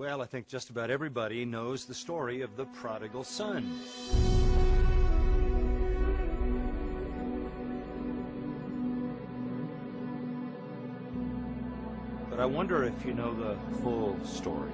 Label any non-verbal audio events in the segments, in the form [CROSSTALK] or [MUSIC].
Well, I think just about everybody knows the story of the prodigal son. But I wonder if you know the full story.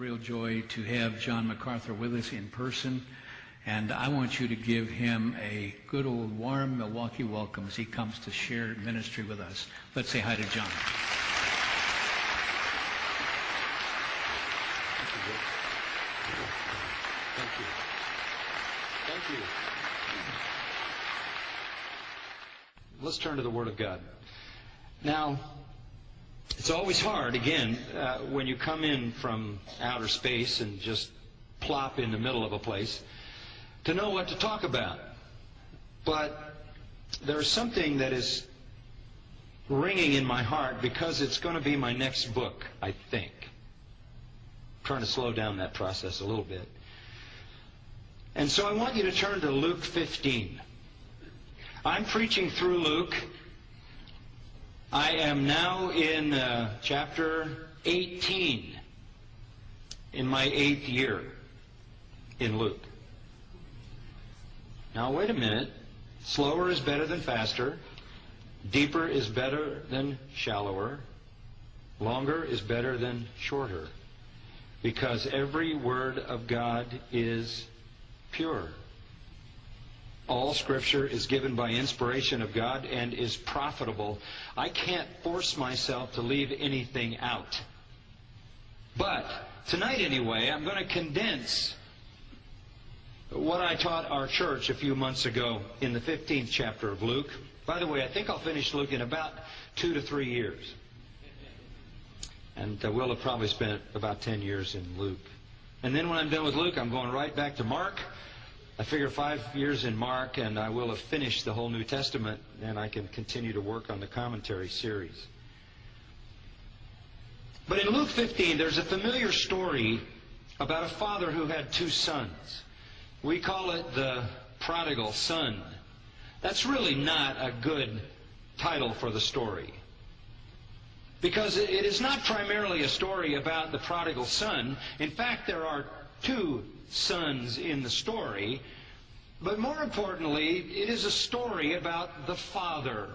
Real joy to have John MacArthur with us in person, and I want you to give him a good old warm Milwaukee welcome as he comes to share ministry with us. Let's say hi to John. Thank you. Thank you. Let's turn to the Word of God. Now, it's always hard, again, uh, when you come in from outer space and just plop in the middle of a place, to know what to talk about. But there's something that is ringing in my heart because it's going to be my next book, I think. I'm trying to slow down that process a little bit. And so I want you to turn to Luke 15. I'm preaching through Luke. I am now in uh, chapter 18 in my eighth year in Luke. Now, wait a minute. Slower is better than faster. Deeper is better than shallower. Longer is better than shorter. Because every word of God is pure. All Scripture is given by inspiration of God and is profitable. I can't force myself to leave anything out. But tonight, anyway, I'm going to condense what I taught our church a few months ago in the 15th chapter of Luke. By the way, I think I'll finish Luke in about two to three years. And uh, we'll have probably spent about 10 years in Luke. And then when I'm done with Luke, I'm going right back to Mark. I figure five years in Mark, and I will have finished the whole New Testament, and I can continue to work on the commentary series. But in Luke 15, there's a familiar story about a father who had two sons. We call it the prodigal son. That's really not a good title for the story. Because it is not primarily a story about the prodigal son. In fact, there are two sons in the story. But more importantly, it is a story about the father.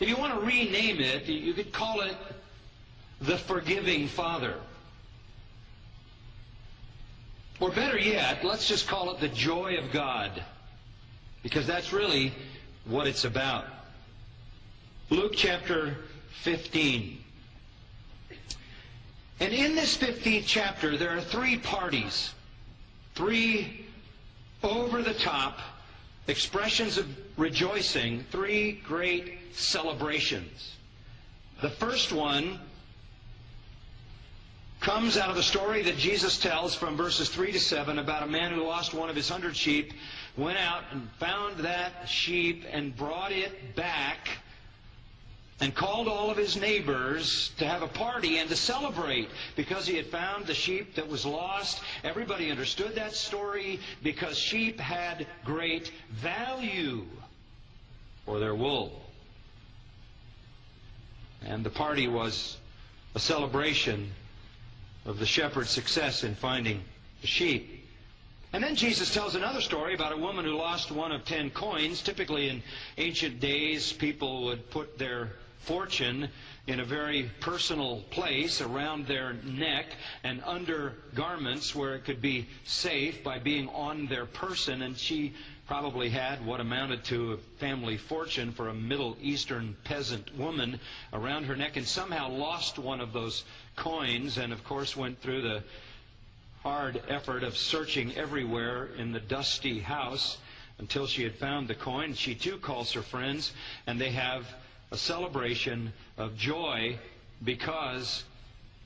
If you want to rename it, you could call it the forgiving father. Or better yet, let's just call it the joy of God. Because that's really what it's about. Luke chapter 15. And in this 15th chapter, there are three parties. Three over the top expressions of rejoicing. Three great celebrations. The first one comes out of the story that Jesus tells from verses 3 to 7 about a man who lost one of his hundred sheep, went out and found that sheep and brought it back and called all of his neighbors to have a party and to celebrate because he had found the sheep that was lost. Everybody understood that story because sheep had great value for their wool. And the party was a celebration of the shepherd's success in finding the sheep. And then Jesus tells another story about a woman who lost one of ten coins. Typically in ancient days, people would put their fortune in a very personal place around their neck and under garments where it could be safe by being on their person. And she probably had what amounted to a family fortune for a Middle Eastern peasant woman around her neck and somehow lost one of those coins and, of course, went through the hard effort of searching everywhere in the dusty house until she had found the coin. She too calls her friends, and they have a celebration of joy because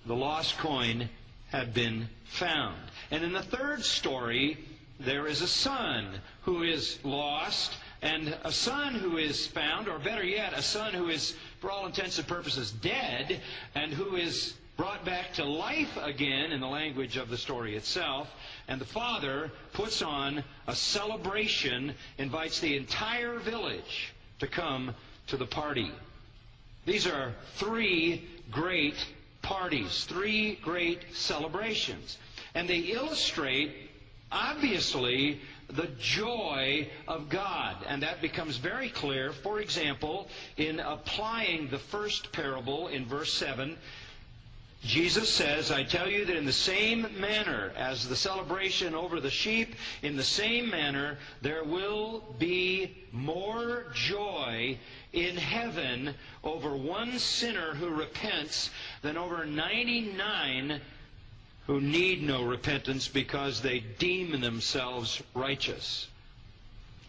the lost coin had been found. And in the third story, there is a son who is lost and a son who is found, or better yet, a son who is, for all intents and purposes, dead and who is brought back to life again in the language of the story itself. And the father puts on a celebration, invites the entire village to come to the party. These are three great parties, three great celebrations. And they illustrate obviously the joy of God. And that becomes very clear, for example, in applying the first parable in verse 7. Jesus says, I tell you that in the same manner as the celebration over the sheep, in the same manner there will be more joy in heaven over one sinner who repents than over 99 who need no repentance because they deem themselves righteous.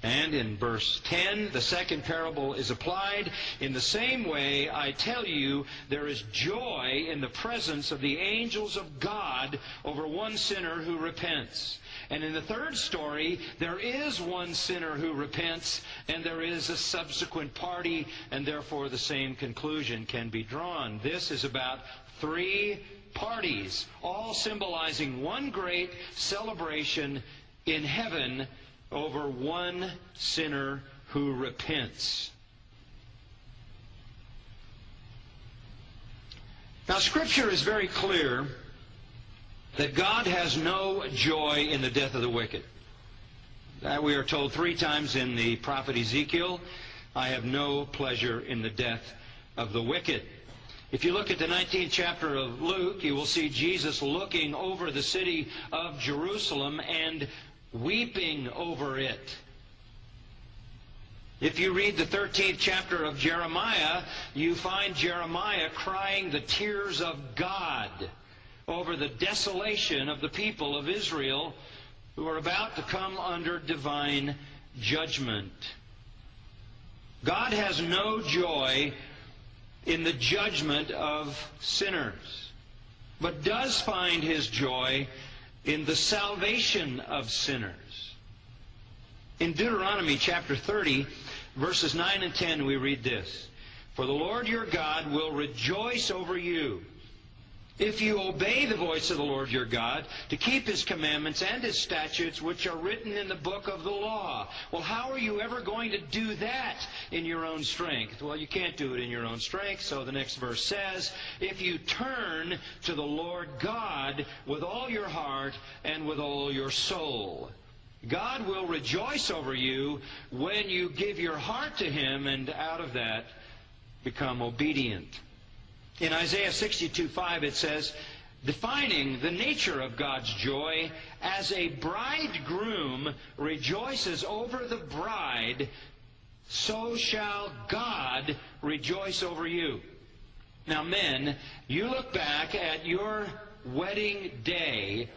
And in verse 10, the second parable is applied. In the same way, I tell you, there is joy in the presence of the angels of God over one sinner who repents. And in the third story, there is one sinner who repents, and there is a subsequent party, and therefore the same conclusion can be drawn. This is about three parties, all symbolizing one great celebration in heaven over one sinner who repents. Now, Scripture is very clear that God has no joy in the death of the wicked. That we are told three times in the prophet Ezekiel, I have no pleasure in the death of the wicked. If you look at the 19th chapter of Luke, you will see Jesus looking over the city of Jerusalem and weeping over it. If you read the 13th chapter of Jeremiah, you find Jeremiah crying the tears of God over the desolation of the people of Israel who are about to come under divine judgment. God has no joy in the judgment of sinners, but does find his joy in the salvation of sinners. In Deuteronomy chapter 30, verses 9 and 10, we read this For the Lord your God will rejoice over you if you obey the voice of the Lord your God, to keep his commandments and his statutes which are written in the book of the law. Well, how are you ever going to do that in your own strength? Well, you can't do it in your own strength, so the next verse says, If you turn to the Lord God with all your heart and with all your soul. God will rejoice over you when you give your heart to him and out of that become obedient. In Isaiah 62 5, it says, defining the nature of God's joy as a bridegroom rejoices over the bride, so shall God rejoice over you. Now, men, you look back at your wedding day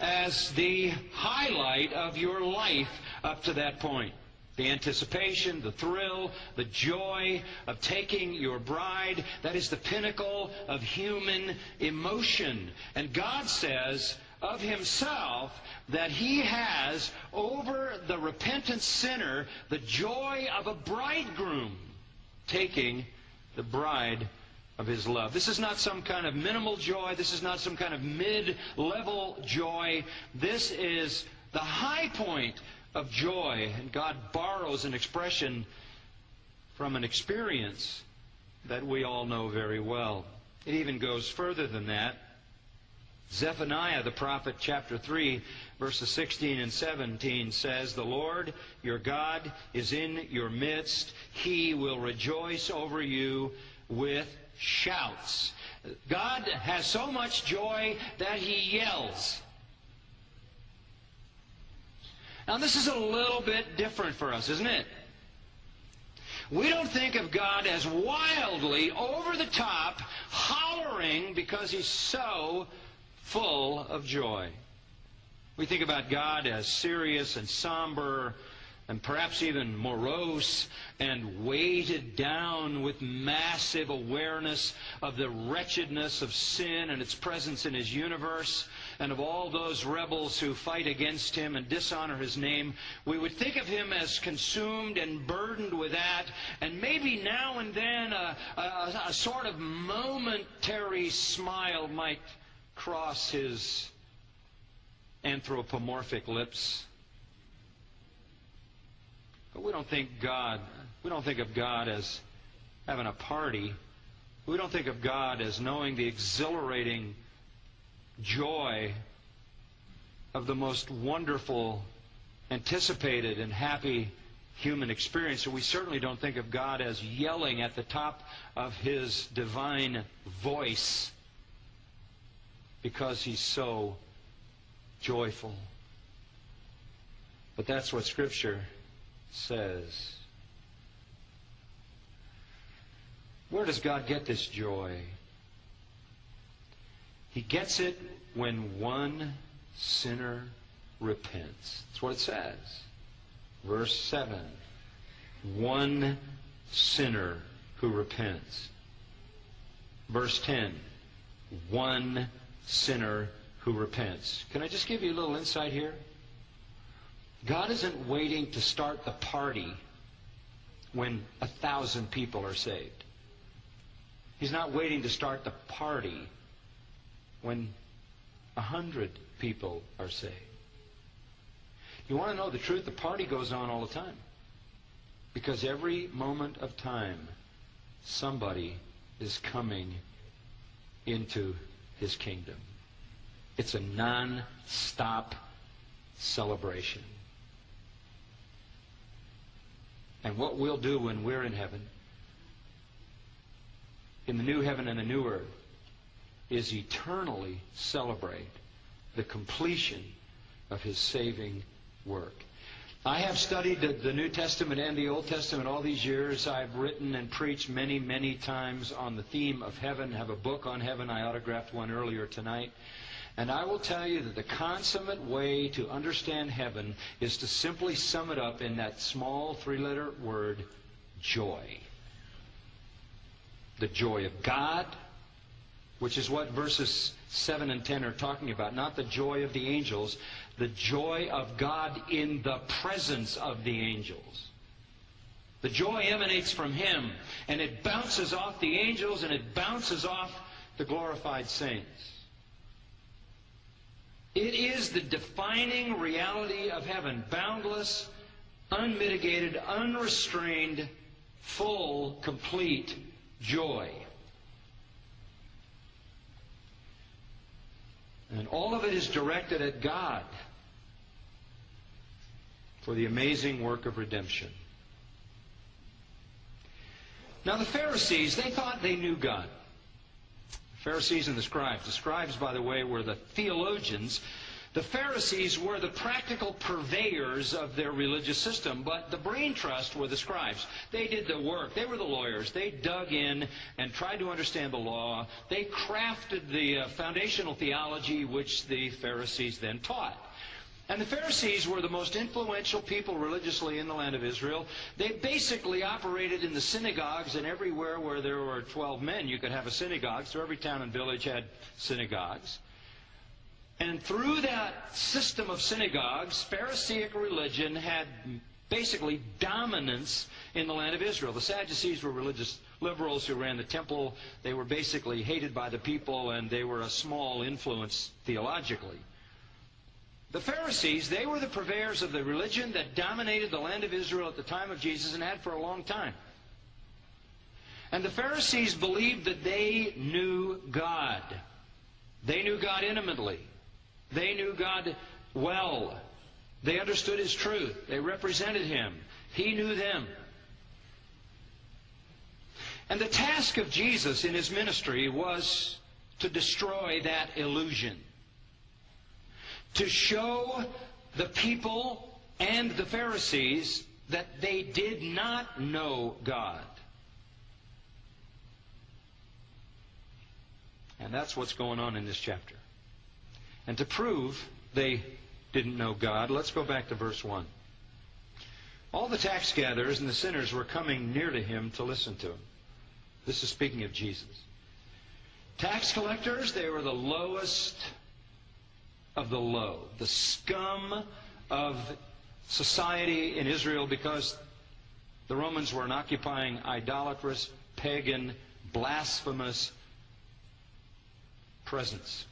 as the highlight of your life up to that point. The anticipation, the thrill, the joy of taking your bride, that is the pinnacle of human emotion. And God says of himself that he has over the repentant sinner the joy of a bridegroom taking the bride of his love. This is not some kind of minimal joy. This is not some kind of mid-level joy. This is the high point of joy. And God borrows an expression from an experience that we all know very well. It even goes further than that. Zephaniah the prophet, chapter 3, verses 16 and 17 says, The Lord your God is in your midst. He will rejoice over you with shouts. God has so much joy that he yells. Now, this is a little bit different for us, isn't it? We don't think of God as wildly, over the top, hollering because he's so full of joy. We think about God as serious and somber and perhaps even morose and weighted down with massive awareness of the wretchedness of sin and its presence in his universe and of all those rebels who fight against him and dishonor his name, we would think of him as consumed and burdened with that, and maybe now and then a, a, a sort of momentary smile might cross his anthropomorphic lips. But we don't think God, we don't think of God as having a party. We don't think of God as knowing the exhilarating joy of the most wonderful, anticipated, and happy human experience. So we certainly don't think of God as yelling at the top of his divine voice because he's so joyful. But that's what Scripture says. Where does God get this joy? He gets it when one sinner repents. That's what it says. Verse 7. One sinner who repents. Verse 10. One sinner who repents. Can I just give you a little insight here? God isn't waiting to start the party when a thousand people are saved. He's not waiting to start the party when a hundred people are saved. You want to know the truth? The party goes on all the time. Because every moment of time, somebody is coming into his kingdom. It's a non-stop celebration. And what we'll do when we're in heaven, in the new heaven and the new earth, is eternally celebrate the completion of his saving work. I have studied the, New Testament and the Old Testament all these years. I've written and preached many, many times on the theme of heaven. I have a book on heaven. I autographed one earlier tonight. And I will tell you that the consummate way to understand heaven is to simply sum it up in that small three letter word, joy. The joy of God, which is what verses 7 and 10 are talking about. Not the joy of the angels, the joy of God in the presence of the angels. The joy emanates from Him, and it bounces off the angels, and it bounces off the glorified saints. It is the defining reality of heaven boundless, unmitigated, unrestrained, full, complete joy. And all of it is directed at God for the amazing work of redemption. Now, the Pharisees, they thought they knew God. Pharisees and the scribes. The scribes, by the way, were the theologians. The Pharisees were the practical purveyors of their religious system, but the brain trust were the scribes. They did the work. They were the lawyers. They dug in and tried to understand the law. They crafted the uh, foundational theology which the Pharisees then taught. And the Pharisees were the most influential people religiously in the land of Israel. They basically operated in the synagogues, and everywhere where there were 12 men, you could have a synagogue. So every town and village had synagogues. And through that system of synagogues, Pharisaic religion had basically dominance in the land of Israel. The Sadducees were religious liberals who ran the temple. They were basically hated by the people, and they were a small influence theologically. The Pharisees, they were the purveyors of the religion that dominated the land of Israel at the time of Jesus and had for a long time. And the Pharisees believed that they knew God. They knew God intimately. They knew God well. They understood His truth. They represented Him. He knew them. And the task of Jesus in His ministry was to destroy that illusion to show the people and the Pharisees that they did not know God. And that's what's going on in this chapter. And to prove they didn't know God, let's go back to verse 1. All the tax gatherers and the sinners were coming near to him to listen to him. This is speaking of Jesus. Tax collectors, they were the lowest of the low, the scum of society in Israel because the Romans were an occupying, idolatrous, pagan, blasphemous presence.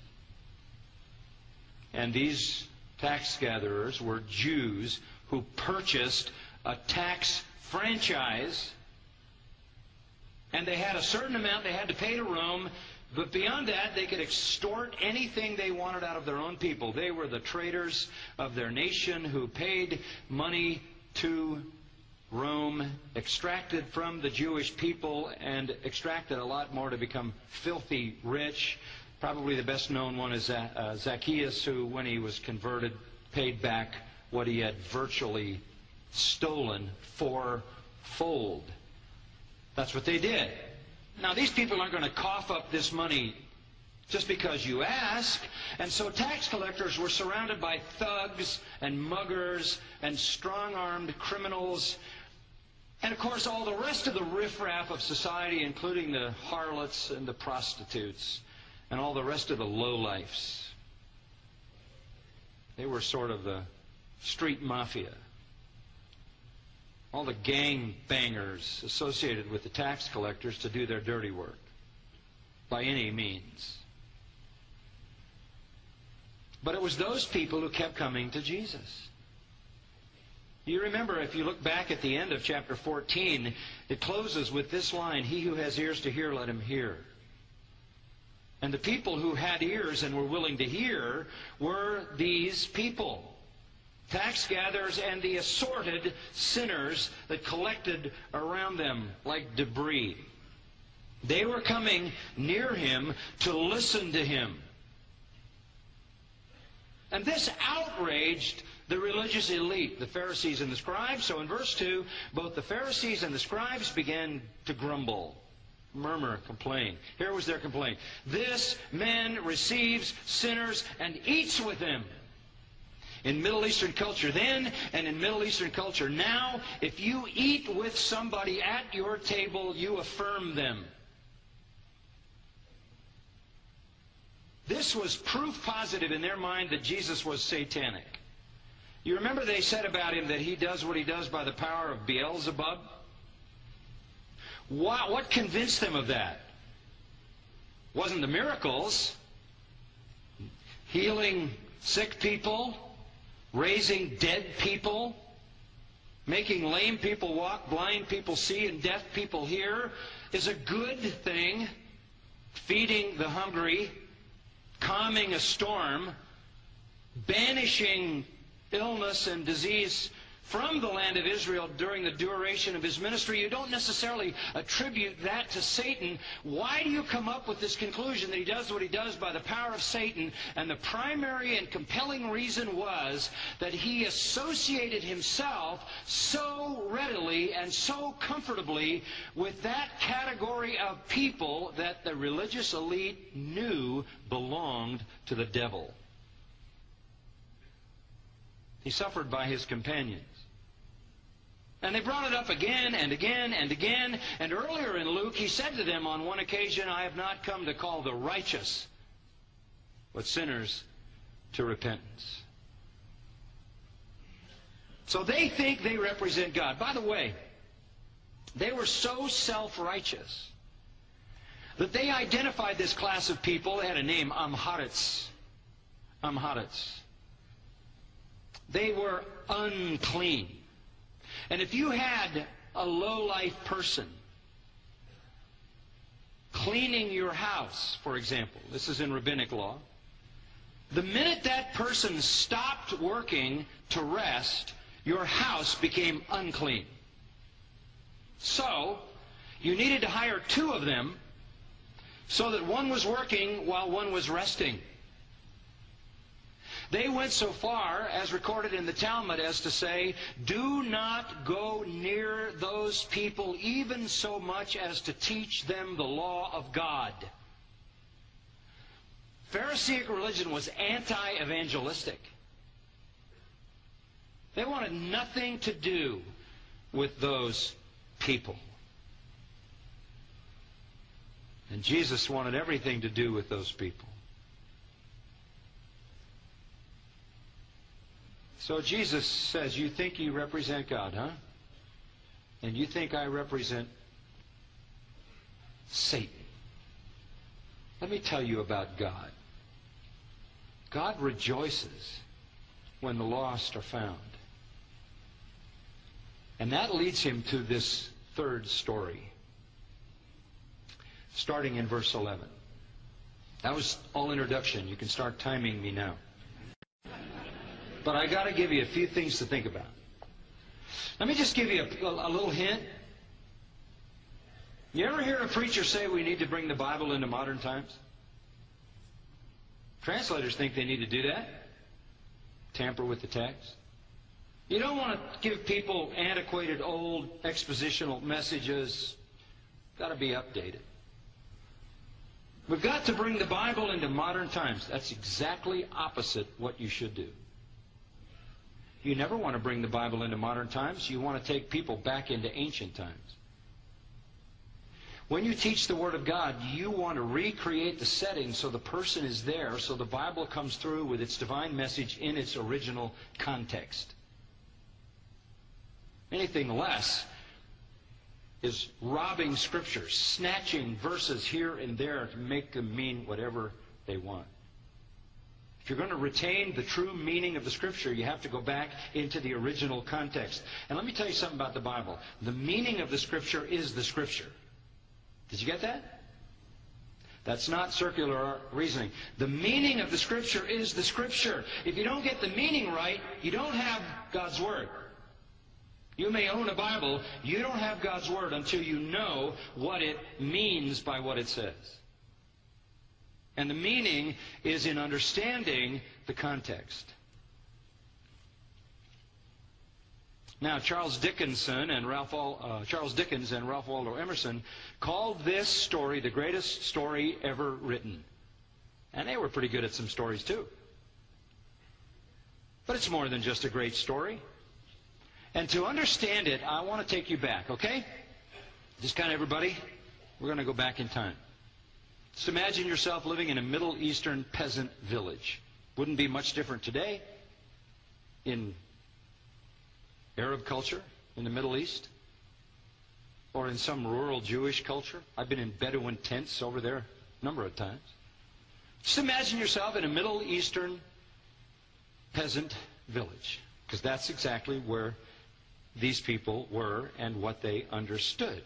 And these tax gatherers were Jews who purchased a tax franchise and they had a certain amount they had to pay to Rome but beyond that, they could extort anything they wanted out of their own people. They were the traitors of their nation who paid money to Rome, extracted from the Jewish people, and extracted a lot more to become filthy rich. Probably the best known one is uh, Zacchaeus, who, when he was converted, paid back what he had virtually stolen fourfold. That's what they did. Now, these people aren't going to cough up this money just because you ask. And so tax collectors were surrounded by thugs and muggers and strong armed criminals. And of course, all the rest of the riffraff of society, including the harlots and the prostitutes and all the rest of the lowlifes. They were sort of the street mafia all the gang bangers associated with the tax collectors to do their dirty work by any means. But it was those people who kept coming to Jesus. You remember, if you look back at the end of chapter 14, it closes with this line He who has ears to hear, let him hear. And the people who had ears and were willing to hear were these people tax gatherers and the assorted sinners that collected around them like debris. They were coming near him to listen to him. And this outraged the religious elite, the Pharisees and the scribes. So in verse 2, both the Pharisees and the scribes began to grumble, murmur, complain. Here was their complaint. This man receives sinners and eats with them in Middle Eastern culture then and in Middle Eastern culture now, if you eat with somebody at your table, you affirm them. This was proof positive in their mind that Jesus was satanic. You remember they said about him that he does what he does by the power of Beelzebub? What, what convinced them of that? wasn't the miracles, healing sick people, raising dead people, making lame people walk, blind people see, and deaf people hear is a good thing. Feeding the hungry, calming a storm, banishing illness and disease from the land of Israel during the duration of his ministry, you don't necessarily attribute that to Satan. Why do you come up with this conclusion that he does what he does by the power of Satan? And the primary and compelling reason was that he associated himself so readily and so comfortably with that category of people that the religious elite knew belonged to the devil. He suffered by his companions. And they brought it up again and again and again. And earlier in Luke, he said to them on one occasion, I have not come to call the righteous, but sinners to repentance. So they think they represent God. By the way, they were so self-righteous that they identified this class of people. They had a name, Amharites. Amharites. They were unclean. And if you had a low-life person cleaning your house, for example, this is in rabbinic law, the minute that person stopped working to rest, your house became unclean. So, you needed to hire two of them so that one was working while one was resting. They went so far, as recorded in the Talmud, as to say, do not go near those people even so much as to teach them the law of God. Pharisaic religion was anti-evangelistic. They wanted nothing to do with those people. And Jesus wanted everything to do with those people. So Jesus says, You think you represent God, huh? And you think I represent Satan. Let me tell you about God. God rejoices when the lost are found. And that leads him to this third story, starting in verse 11. That was all introduction. You can start timing me now. But I got to give you a few things to think about. Let me just give you a, a, little hint. You ever hear a preacher say we need to bring the Bible into modern times? Translators think they need to do that. Tamper with the text. You don't want to give people antiquated, old, expositional messages. Got to be updated. We've got to bring the Bible into modern times. That's exactly opposite what you should do. You never want to bring the Bible into modern times. You want to take people back into ancient times. When you teach the Word of God, you want to recreate the setting so the person is there, so the Bible comes through with its divine message in its original context. Anything less is robbing Scripture, snatching verses here and there to make them mean whatever they want. If you're going to retain the true meaning of the Scripture, you have to go back into the original context. And let me tell you something about the Bible. The meaning of the Scripture is the Scripture. Did you get that? That's not circular reasoning. The meaning of the Scripture is the Scripture. If you don't get the meaning right, you don't have God's Word. You may own a Bible, you don't have God's Word until you know what it means by what it says. And the meaning is in understanding the context. Now, Charles Dickinson and Ralph, uh, Charles Dickens and Ralph Waldo Emerson called this story the greatest story ever written. And they were pretty good at some stories too. But it's more than just a great story. And to understand it, I want to take you back, okay? Just kind of everybody, we're going to go back in time. Just imagine yourself living in a Middle Eastern peasant village. Wouldn't be much different today in Arab culture in the Middle East or in some rural Jewish culture. I've been in Bedouin tents over there a number of times. Just imagine yourself in a Middle Eastern peasant village, because that's exactly where these people were and what they understood.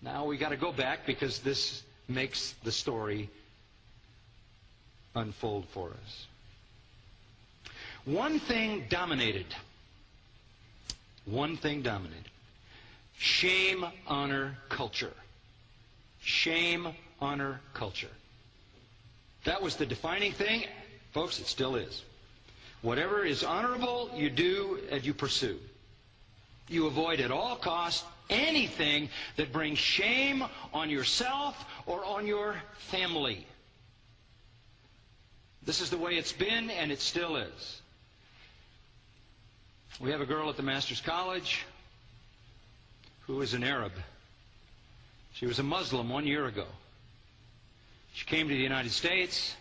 Now we got to go back because this makes the story unfold for us. One thing dominated. One thing dominated. Shame, honor, culture. Shame, honor, culture. That was the defining thing. Folks, it still is. Whatever is honorable, you do and you pursue. You avoid at all costs anything that brings shame on yourself or on your family. This is the way it's been, and it still is. We have a girl at the Master's College who is an Arab. She was a Muslim one year ago. She came to the United States.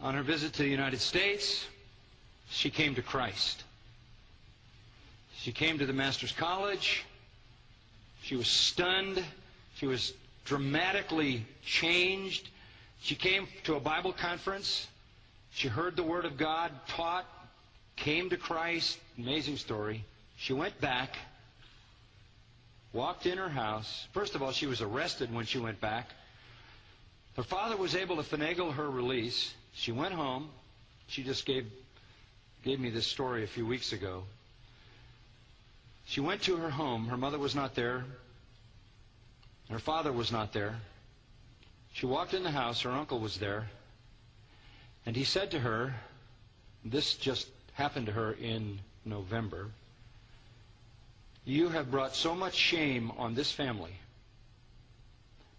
On her visit to the United States, she came to Christ. She came to the Master's College. She was stunned. She was dramatically changed. She came to a Bible conference. She heard the Word of God taught, came to Christ. Amazing story. She went back, walked in her house. First of all, she was arrested when she went back. Her father was able to finagle her release. She went home. She just gave, gave me this story a few weeks ago. She went to her home. Her mother was not there. Her father was not there. She walked in the house. Her uncle was there. And he said to her, this just happened to her in November, you have brought so much shame on this family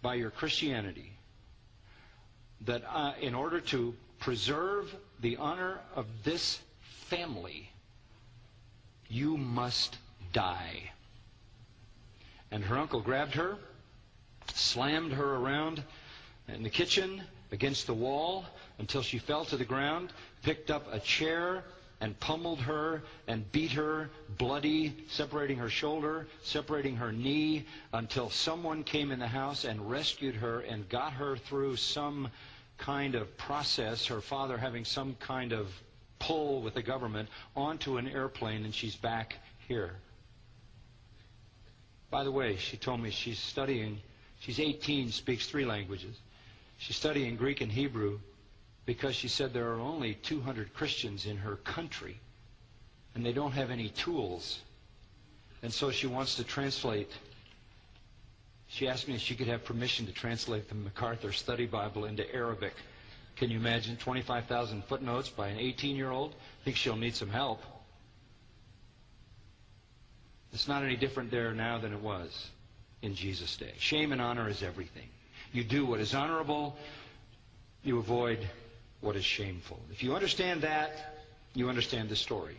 by your Christianity that uh, in order to preserve the honor of this family, you must die. And her uncle grabbed her, slammed her around in the kitchen against the wall until she fell to the ground, picked up a chair and pummeled her and beat her bloody, separating her shoulder, separating her knee, until someone came in the house and rescued her and got her through some kind of process, her father having some kind of pull with the government, onto an airplane, and she's back here. By the way, she told me she's studying, she's 18, speaks three languages. She's studying Greek and Hebrew because she said there are only 200 Christians in her country and they don't have any tools. And so she wants to translate. She asked me if she could have permission to translate the MacArthur Study Bible into Arabic. Can you imagine 25,000 footnotes by an 18 year old? I think she'll need some help. It's not any different there now than it was in Jesus' day. Shame and honor is everything. You do what is honorable, you avoid what is shameful. If you understand that, you understand the story.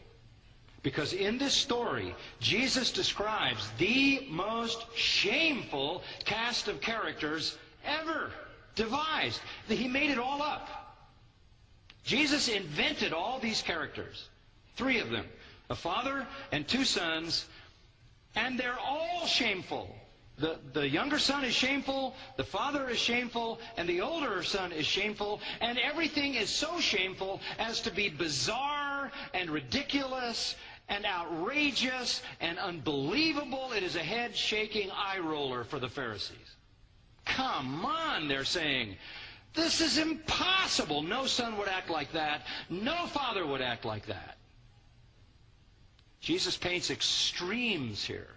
Because in this story, Jesus describes the most shameful cast of characters ever devised. He made it all up. Jesus invented all these characters. Three of them. A father and two sons. And they're all shameful. The, the younger son is shameful, the father is shameful, and the older son is shameful, and everything is so shameful as to be bizarre and ridiculous and outrageous and unbelievable. It is a head shaking eye roller for the Pharisees. Come on, they're saying. This is impossible. No son would act like that. No father would act like that. Jesus paints extremes here.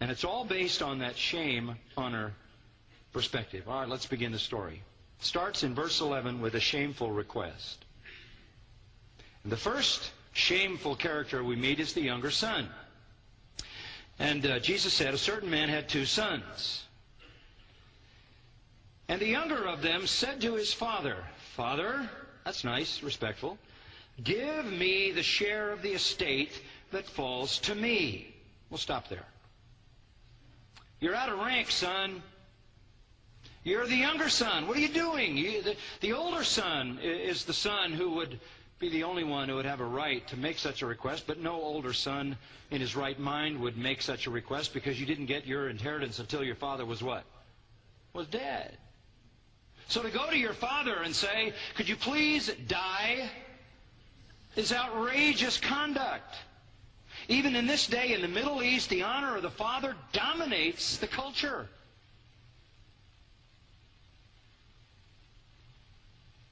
And it's all based on that shame honor perspective. All right, let's begin the story. It starts in verse 11 with a shameful request. And the first shameful character we meet is the younger son. And uh, Jesus said, A certain man had two sons. And the younger of them said to his father, Father, that's nice, respectful, give me the share of the estate that falls to me. We'll stop there. You're out of rank, son. You're the younger son. What are you doing? You, the, the older son is the son who would be the only one who would have a right to make such a request, but no older son in his right mind would make such a request because you didn't get your inheritance until your father was what? Was dead. So to go to your father and say, could you please die, is outrageous conduct. Even in this day in the Middle East, the honor of the father dominates the culture.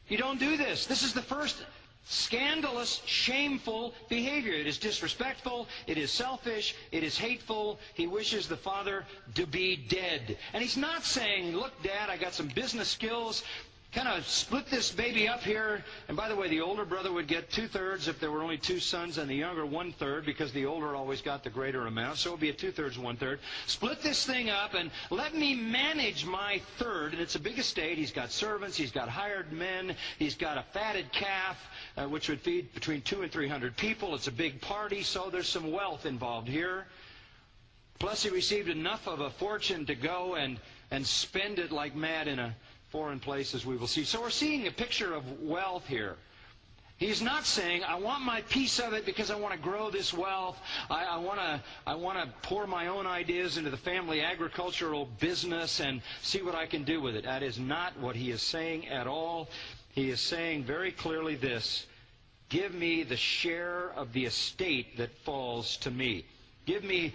You don't do this. This is the first scandalous, shameful behavior. It is disrespectful, it is selfish, it is hateful. He wishes the father to be dead. And he's not saying, look, Dad, I got some business skills kind of split this baby up here. And by the way, the older brother would get two thirds if there were only two sons, and the younger one third because the older always got the greater amount. So it would be a two thirds, one third. Split this thing up and let me manage my third. And it's a big estate. He's got servants, he's got hired men, he's got a fatted calf, uh, which would feed between two and three hundred people. It's a big party, so there's some wealth involved here. Plus, he received enough of a fortune to go and, and spend it like mad in a foreign places we will see. So we're seeing a picture of wealth here. He's not saying, I want my piece of it because I want to grow this wealth. I, I, want to, I want to pour my own ideas into the family agricultural business and see what I can do with it. That is not what he is saying at all. He is saying very clearly this Give me the share of the estate that falls to me. Give me,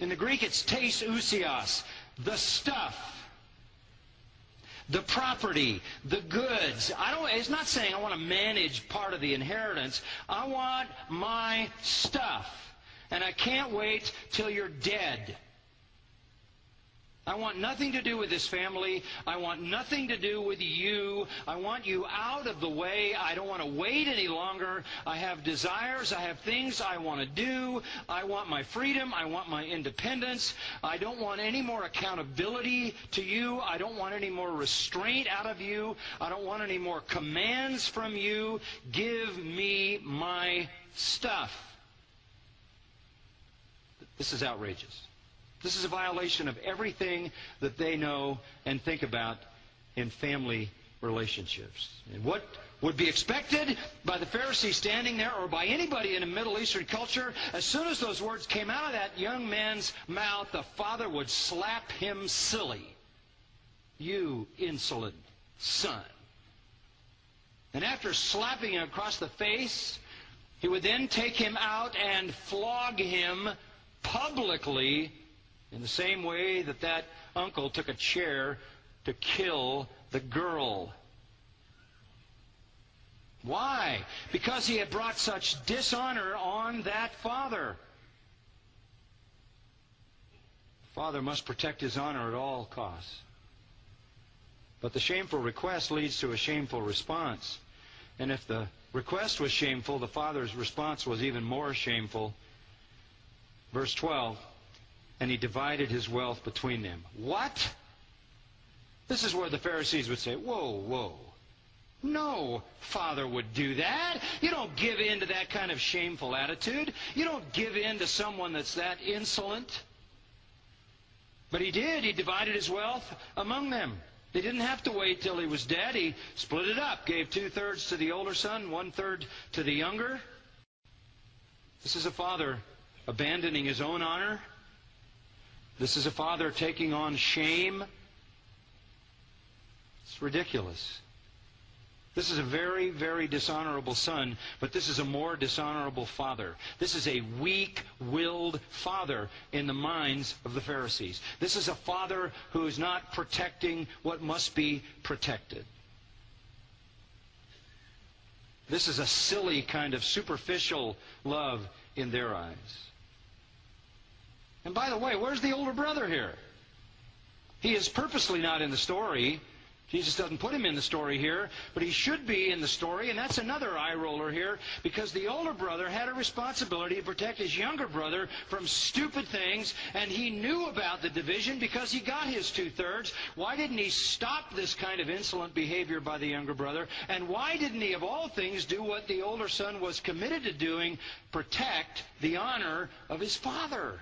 in the Greek it's tes ousias, the stuff the property, the goods. I don't, it's not saying I want to manage part of the inheritance. I want my stuff. And I can't wait till you're dead. I want nothing to do with this family. I want nothing to do with you. I want you out of the way. I don't want to wait any longer. I have desires. I have things I want to do. I want my freedom. I want my independence. I don't want any more accountability to you. I don't want any more restraint out of you. I don't want any more commands from you. Give me my stuff. This is outrageous. This is a violation of everything that they know and think about in family relationships. And what would be expected by the Pharisee standing there or by anybody in a Middle Eastern culture, as soon as those words came out of that young man's mouth, the father would slap him silly. You insolent son. And after slapping him across the face, he would then take him out and flog him publicly in the same way that that uncle took a chair to kill the girl. Why? Because he had brought such dishonor on that father. Father must protect his honor at all costs. But the shameful request leads to a shameful response. And if the request was shameful, the father's response was even more shameful. Verse 12 and he divided his wealth between them. What? This is where the Pharisees would say, Whoa, whoa. No father would do that. You don't give in to that kind of shameful attitude. You don't give in to someone that's that insolent. But he did. He divided his wealth among them. They didn't have to wait till he was dead. He split it up, gave two thirds to the older son, one third to the younger. This is a father abandoning his own honor this is a father taking on shame. It's ridiculous. This is a very, very dishonorable son, but this is a more dishonorable father. This is a weak willed father in the minds of the Pharisees. This is a father who is not protecting what must be protected. This is a silly kind of superficial love in their eyes. And by the way, where's the older brother here? He is purposely not in the story. Jesus doesn't put him in the story here, but he should be in the story, and that's another eye roller here, because the older brother had a responsibility to protect his younger brother from stupid things, and he knew about the division because he got his two thirds. Why didn't he stop this kind of insolent behavior by the younger brother? And why didn't he, of all things, do what the older son was committed to doing protect the honor of his father?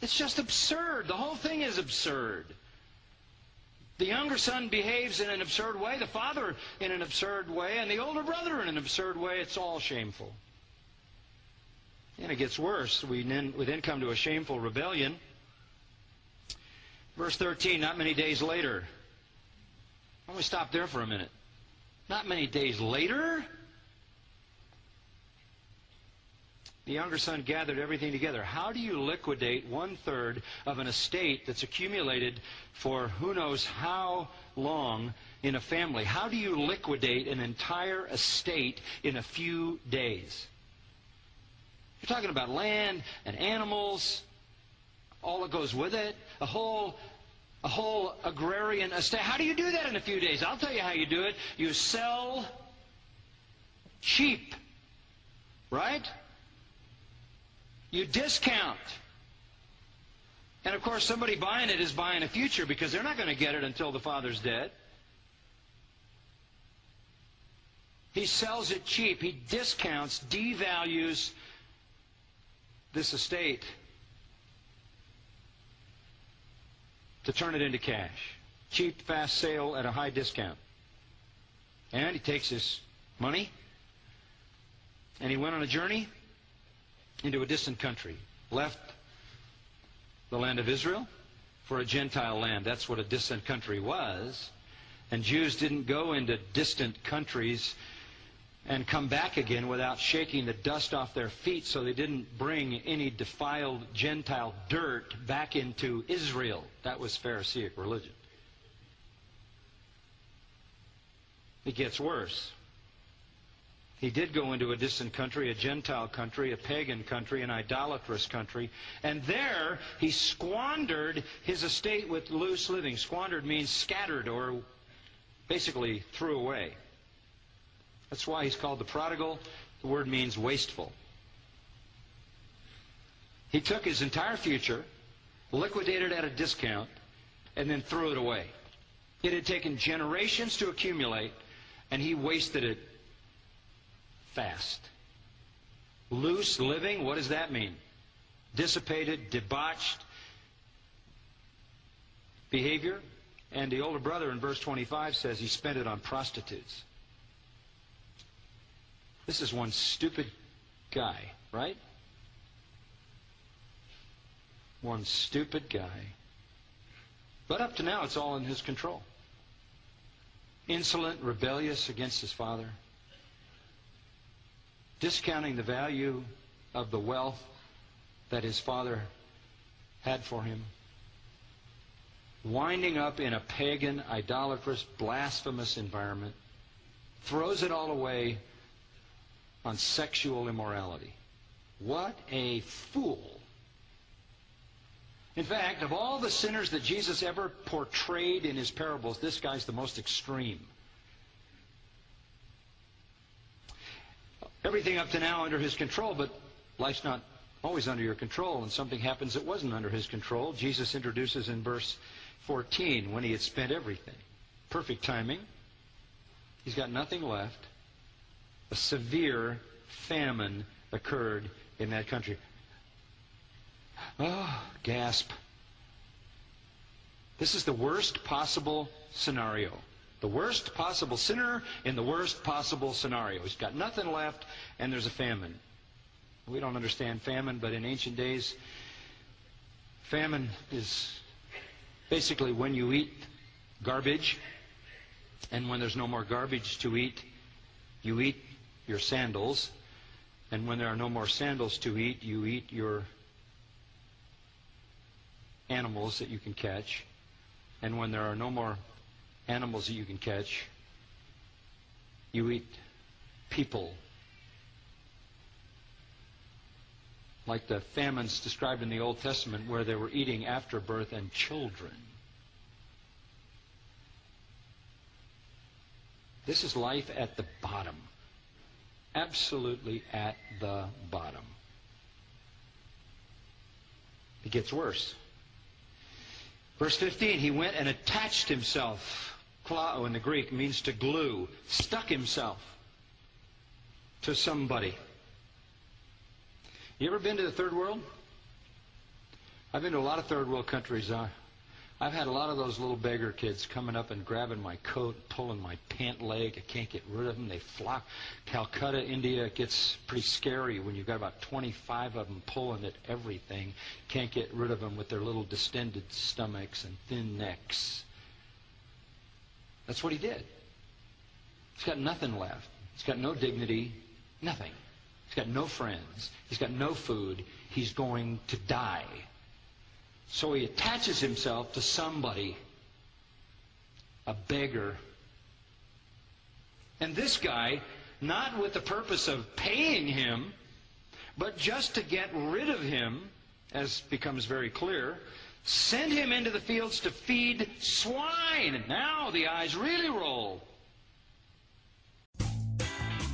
It's just absurd. The whole thing is absurd. The younger son behaves in an absurd way, the father in an absurd way, and the older brother in an absurd way. It's all shameful. And it gets worse. We then, come to a shameful rebellion. Verse 13, not many days later. Why don't we stop there for a minute? Not many days later, the younger son gathered everything together. How do you liquidate one third of an estate that's accumulated for who knows how long in a family? How do you liquidate an entire estate in a few days? You're talking about land and animals, all that goes with it, a whole a whole agrarian estate. How do you do that in a few days? I'll tell you how you do it. You sell cheap, right? You discount. And of course, somebody buying it is buying a future because they're not going to get it until the father's dead. He sells it cheap. He discounts, devalues this estate to turn it into cash. Cheap, fast sale at a high discount. And he takes his money and he went on a journey into a distant country. Left the land of Israel for a Gentile land. That's what a distant country was. And Jews didn't go into distant countries and come back again without shaking the dust off their feet so they didn't bring any defiled Gentile dirt back into Israel. That was Pharisaic religion. It gets worse. He did go into a distant country, a Gentile country, a pagan country, an idolatrous country, and there he squandered his estate with loose living. Squandered means scattered or basically threw away. That's why he's called the prodigal. The word means wasteful. He took his entire future, liquidated at a discount, and then threw it away. It had taken generations to accumulate, and he wasted it fast. Loose living, what does that mean? Dissipated, debauched behavior. And the older brother in verse 25 says he spent it on prostitutes. This is one stupid guy, right? One stupid guy. But up to now, it's all in his control. Insolent, rebellious against his father. Discounting the value of the wealth that his father had for him. Winding up in a pagan, idolatrous, blasphemous environment. Throws it all away on sexual immorality. What a fool. In fact, of all the sinners that Jesus ever portrayed in his parables, this guy's the most extreme. Everything up to now under his control, but life's not always under your control, and something happens that wasn't under his control. Jesus introduces in verse 14 when he had spent everything. Perfect timing. He's got nothing left a severe famine occurred in that country. Oh, gasp. This is the worst possible scenario. The worst possible sinner in the worst possible scenario. He's got nothing left, and there's a famine. We don't understand famine, but in ancient days, famine is basically when you eat garbage, and when there's no more garbage to eat, you eat your sandals, and when there are no more sandals to eat, you eat your animals that you can catch. And when there are no more animals that you can catch, you eat people. Like the famines described in the Old Testament where they were eating after birth and children. This is life at the bottom absolutely at the bottom. It gets worse. Verse 15, he went and attached himself. Kollao in the Greek means to glue, stuck himself to somebody. You ever been to the third world? I've been to a lot of third world countries. Uh, I've had a lot of those little beggar kids coming up and grabbing my coat, pulling my pant leg. I can't get rid of them. They flock. Calcutta, India, it gets pretty scary when you've got about 25 of them pulling at everything. Can't get rid of them with their little distended stomachs and thin necks. That's what he did. He's got nothing left. He's got no dignity, nothing. He's got no friends. He's got no food. He's going to die. So he attaches himself to somebody, a beggar. And this guy, not with the purpose of paying him, but just to get rid of him, as becomes very clear, sent him into the fields to feed swine. Now the eyes really roll.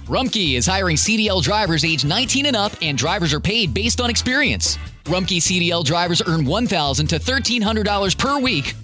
Rumpke is hiring CDL drivers age 19 and up, and drivers are paid based on experience. Rumpke CDL drivers earn 1,000 to $1,300 per week,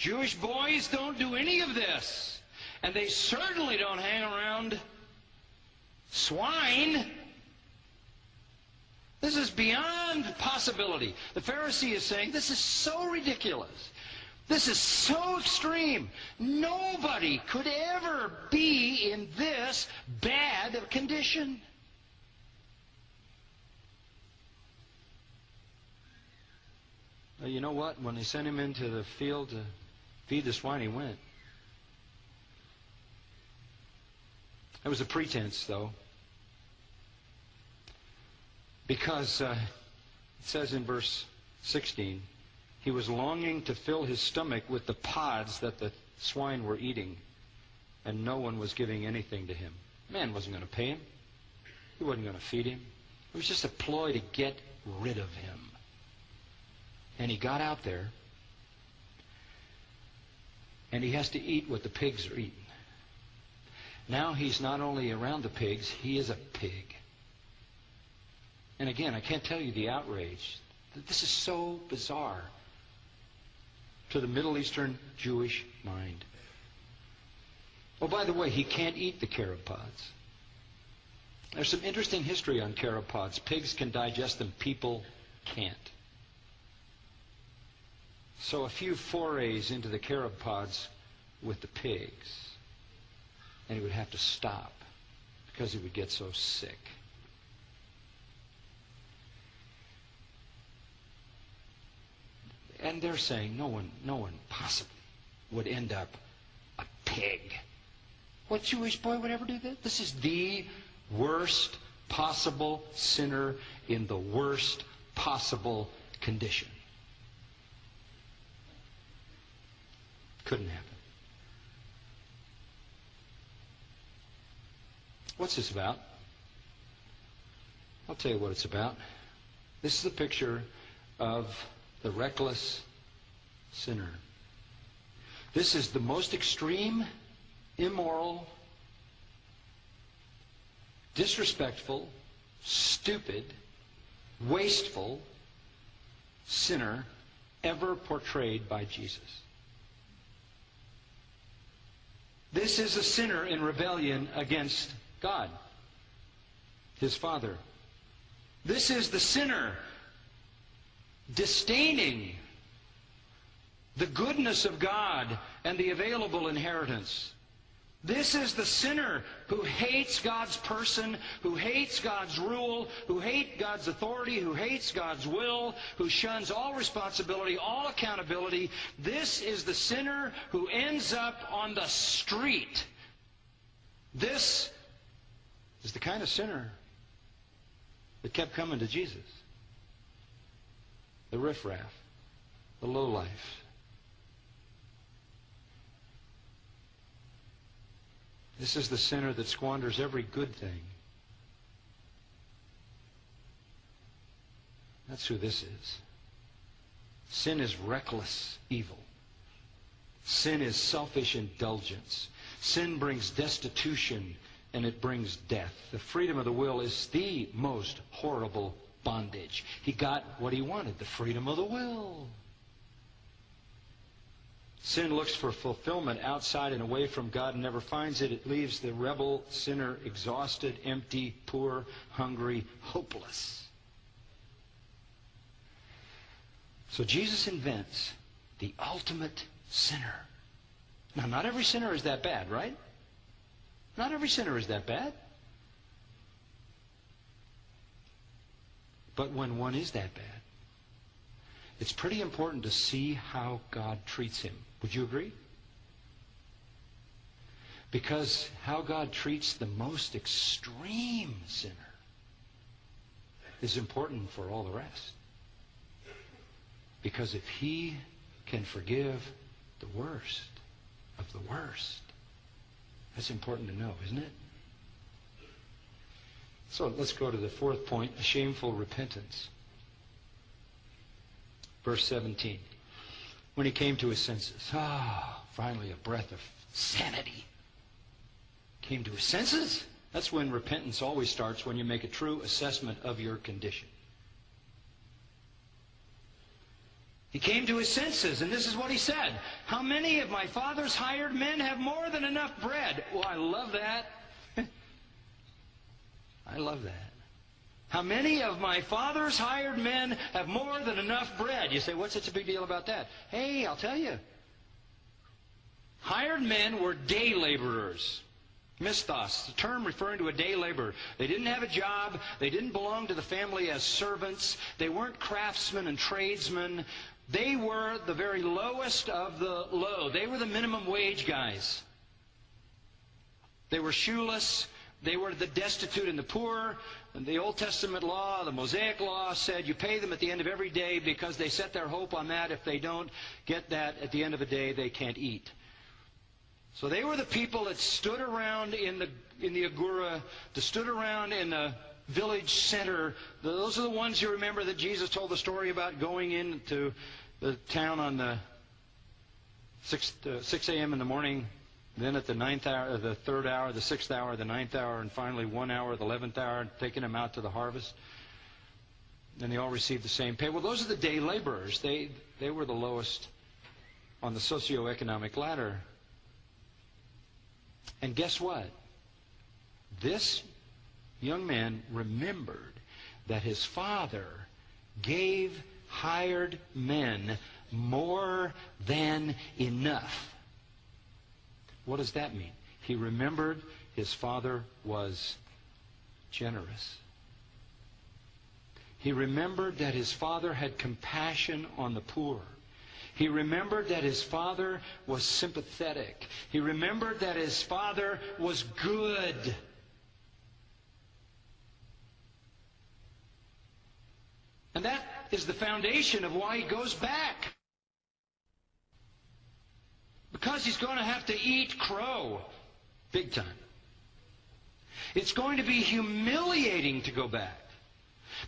Jewish boys don't do any of this. And they certainly don't hang around swine. This is beyond possibility. The Pharisee is saying, this is so ridiculous. This is so extreme. Nobody could ever be in this bad of condition. Well, you know what? When they sent him into the field to feed the swine, he went. It was a pretense, though. Because uh, it says in verse 16, he was longing to fill his stomach with the pods that the swine were eating, and no one was giving anything to him. Man wasn't going to pay him. He wasn't going to feed him. It was just a ploy to get rid of him. And he got out there, and he has to eat what the pigs are eating. Now he's not only around the pigs, he is a pig. And again, I can't tell you the outrage. This is so bizarre to the Middle Eastern Jewish mind. Oh, by the way, he can't eat the carob pods. There's some interesting history on carob pods. Pigs can digest them, people can't. So a few forays into the carob pods with the pigs, and he would have to stop because he would get so sick. And they're saying no one, no one possibly would end up a pig. What Jewish boy would ever do that? This is the worst possible sinner in the worst possible condition. Couldn't happen. What's this about? I'll tell you what it's about. This is a picture of the reckless sinner. This is the most extreme, immoral, disrespectful, stupid, wasteful sinner ever portrayed by Jesus. This is a sinner in rebellion against God, his Father. This is the sinner disdaining the goodness of God and the available inheritance. This is the sinner who hates God's person, who hates God's rule, who hates God's authority, who hates God's will, who shuns all responsibility, all accountability. This is the sinner who ends up on the street. This is the kind of sinner that kept coming to Jesus. The riffraff, the lowlife. This is the sinner that squanders every good thing. That's who this is. Sin is reckless evil. Sin is selfish indulgence. Sin brings destitution and it brings death. The freedom of the will is the most horrible bondage. He got what he wanted, the freedom of the will. Sin looks for fulfillment outside and away from God and never finds it. It leaves the rebel sinner exhausted, empty, poor, hungry, hopeless. So Jesus invents the ultimate sinner. Now, not every sinner is that bad, right? Not every sinner is that bad. But when one is that bad, it's pretty important to see how God treats him. Would you agree? Because how God treats the most extreme sinner is important for all the rest. Because if he can forgive the worst of the worst, that's important to know, isn't it? So let's go to the fourth point a shameful repentance. Verse 17. When he came to his senses, ah, finally a breath of sanity. Came to his senses? That's when repentance always starts, when you make a true assessment of your condition. He came to his senses, and this is what he said. How many of my father's hired men have more than enough bread? Well, I love that. [LAUGHS] I love that. How many of my father's hired men have more than enough bread? You say, what's such a big deal about that? Hey, I'll tell you. Hired men were day laborers. Misthos, the term referring to a day laborer. They didn't have a job. They didn't belong to the family as servants. They weren't craftsmen and tradesmen. They were the very lowest of the low. They were the minimum wage guys. They were shoeless. They were the destitute and the poor. And the Old Testament law, the Mosaic law said you pay them at the end of every day because they set their hope on that. If they don't get that at the end of a day, they can't eat. So they were the people that stood around in the in the agora, that stood around in the village center. Those are the ones you remember that Jesus told the story about going into the town on the 6, uh, 6 a.m. in the morning, then at the ninth hour, uh, the third hour, the sixth hour, the ninth hour, and finally one hour, the eleventh hour, taking them out to the harvest. And they all received the same pay. Well, those are the day laborers. They, they were the lowest on the socioeconomic ladder. And guess what? This young man remembered that his father gave hired men more than enough. What does that mean? He remembered his father was generous. He remembered that his father had compassion on the poor. He remembered that his father was sympathetic. He remembered that his father was good. And that is the foundation of why he goes back. Because he's going to have to eat crow big time. It's going to be humiliating to go back.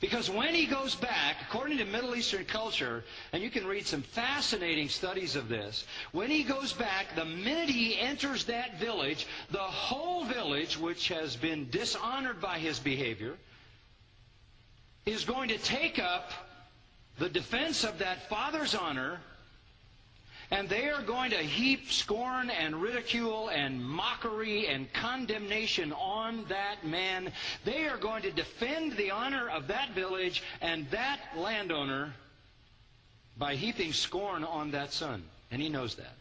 Because when he goes back, according to Middle Eastern culture, and you can read some fascinating studies of this, when he goes back, the minute he enters that village, the whole village, which has been dishonored by his behavior, is going to take up the defense of that father's honor, and they are going to heap scorn and ridicule and mockery and condemnation on that man. They are going to defend the honor of that village and that landowner by heaping scorn on that son. And he knows that.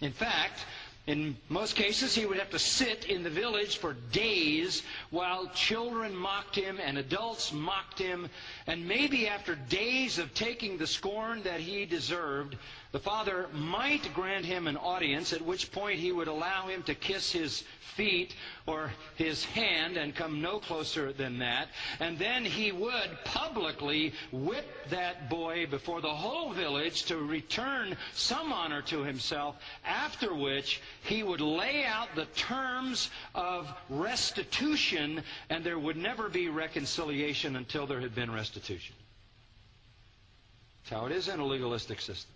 In fact, in most cases, he would have to sit in the village for days while children mocked him and adults mocked him. And maybe after days of taking the scorn that he deserved, The father might grant him an audience, at which point he would allow him to kiss his feet or his hand and come no closer than that. And then he would publicly whip that boy before the whole village to return some honor to himself, after which he would lay out the terms of restitution, and there would never be reconciliation until there had been restitution. That's how it is in a legalistic system.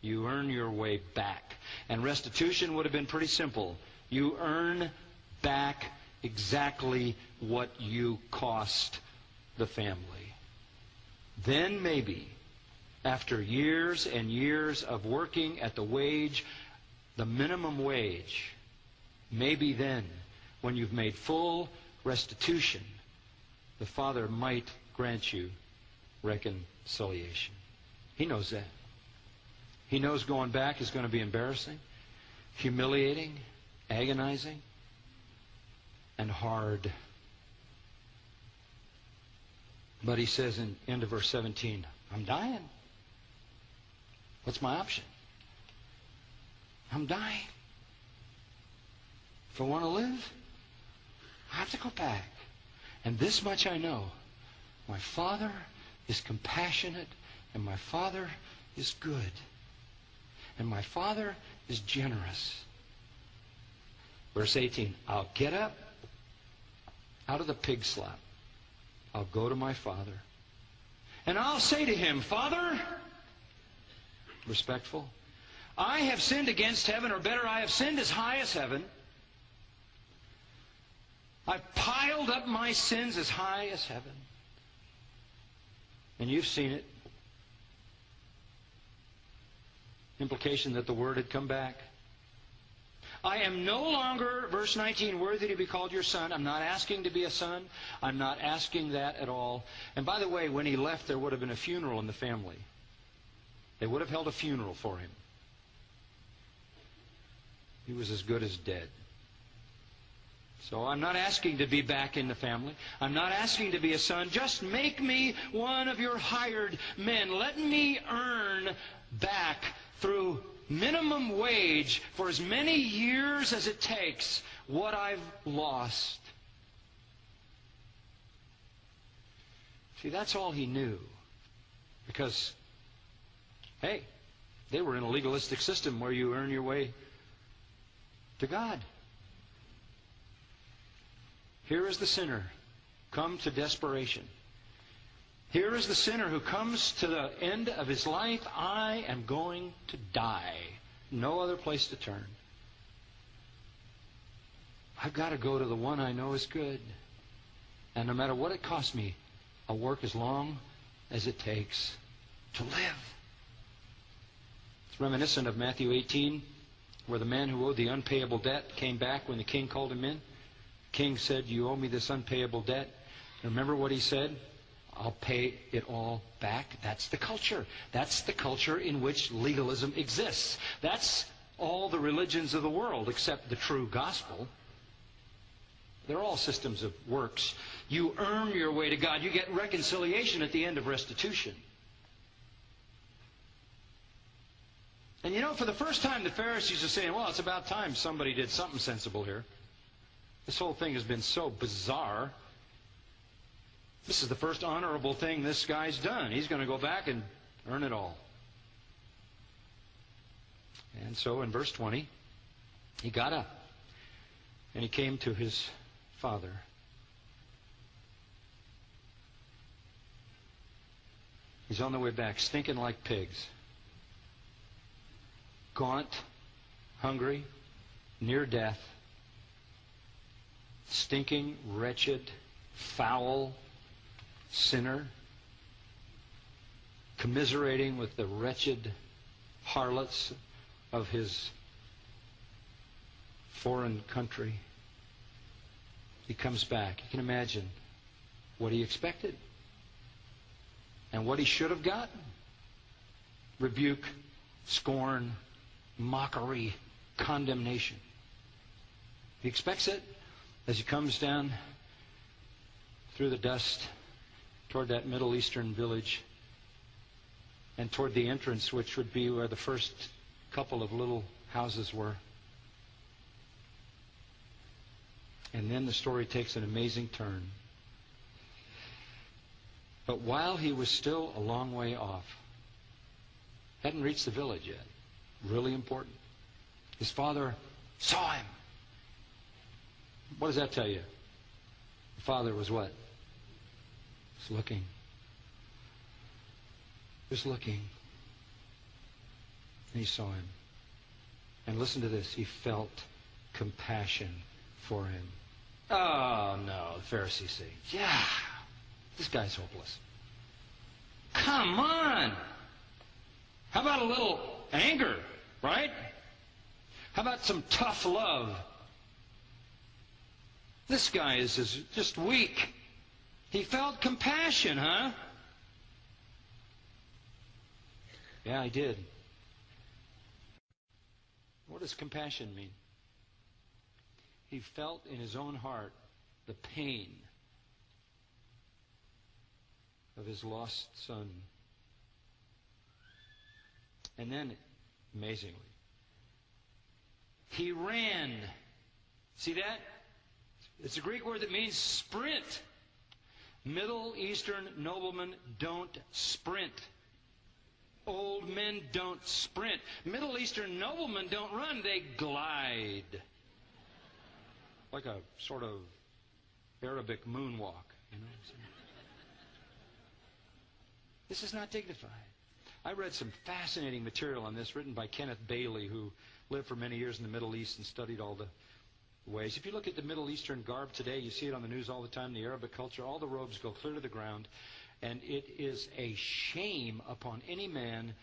You earn your way back. And restitution would have been pretty simple. You earn back exactly what you cost the family. Then maybe, after years and years of working at the wage, the minimum wage, maybe then, when you've made full restitution, the Father might grant you reconciliation. He knows that. He knows going back is going to be embarrassing, humiliating, agonizing, and hard. But he says in end of verse 17, I'm dying. What's my option? I'm dying. If I want to live, I have to go back. And this much I know. My Father is compassionate, and my Father is good. And my Father is generous. Verse 18 I'll get up out of the pig slap. I'll go to my Father. And I'll say to him, Father, respectful, I have sinned against heaven, or better, I have sinned as high as heaven. I've piled up my sins as high as heaven. And you've seen it. Implication that the word had come back. I am no longer, verse 19, worthy to be called your son. I'm not asking to be a son. I'm not asking that at all. And by the way, when he left, there would have been a funeral in the family. They would have held a funeral for him. He was as good as dead. So I'm not asking to be back in the family. I'm not asking to be a son. Just make me one of your hired men. Let me earn back through minimum wage for as many years as it takes what I've lost. See, that's all he knew. Because, hey, they were in a legalistic system where you earn your way to God. Here is the sinner come to desperation. Here is the sinner who comes to the end of his life. I am going to die. No other place to turn. I've got to go to the one I know is good. And no matter what it costs me, I'll work as long as it takes to live. It's reminiscent of Matthew 18, where the man who owed the unpayable debt came back when the king called him in. The king said, You owe me this unpayable debt. And remember what he said? I'll pay it all back. That's the culture. That's the culture in which legalism exists. That's all the religions of the world except the true gospel. They're all systems of works. You earn your way to God. You get reconciliation at the end of restitution. And you know, for the first time, the Pharisees are saying, well, it's about time somebody did something sensible here. This whole thing has been so bizarre. This is the first honorable thing this guy's done. He's going to go back and earn it all. And so in verse 20, he got up and he came to his father. He's on the way back, stinking like pigs. Gaunt, hungry, near death, stinking, wretched, foul, sinner, commiserating with the wretched harlots of his foreign country. He comes back. You can imagine what he expected and what he should have gotten rebuke, scorn, mockery, condemnation. He expects it as he comes down through the dust toward that Middle Eastern village. and toward the entrance, which would be where the first couple of little houses were. And then the story takes an amazing turn. But while he was still a long way off, hadn't reached the village yet, really important, his father saw him. What does that tell you? The father was what? Was looking. Just looking. And he saw him. And listen to this. He felt compassion for him. Oh, no, the Pharisees say, yeah, this guy's hopeless. Come on. How about a little anger, right? How about some tough love? This guy is just weak. He felt compassion, huh? Yeah, I did. What does compassion mean? He felt in his own heart the pain of his lost son. And then, amazingly, he ran. See that? It's a Greek word that means sprint. Middle Eastern noblemen don't sprint. Old men don't sprint. Middle Eastern noblemen don't run, they glide. Like a sort of Arabic moonwalk, you know. This is not dignified. I read some fascinating material on this written by Kenneth Bailey, who lived for many years in the Middle East and studied all the ways. If you look at the Middle Eastern garb today, you see it on the news all the time, the Arabic culture, all the robes go clear to the ground. And it is a shame upon any man,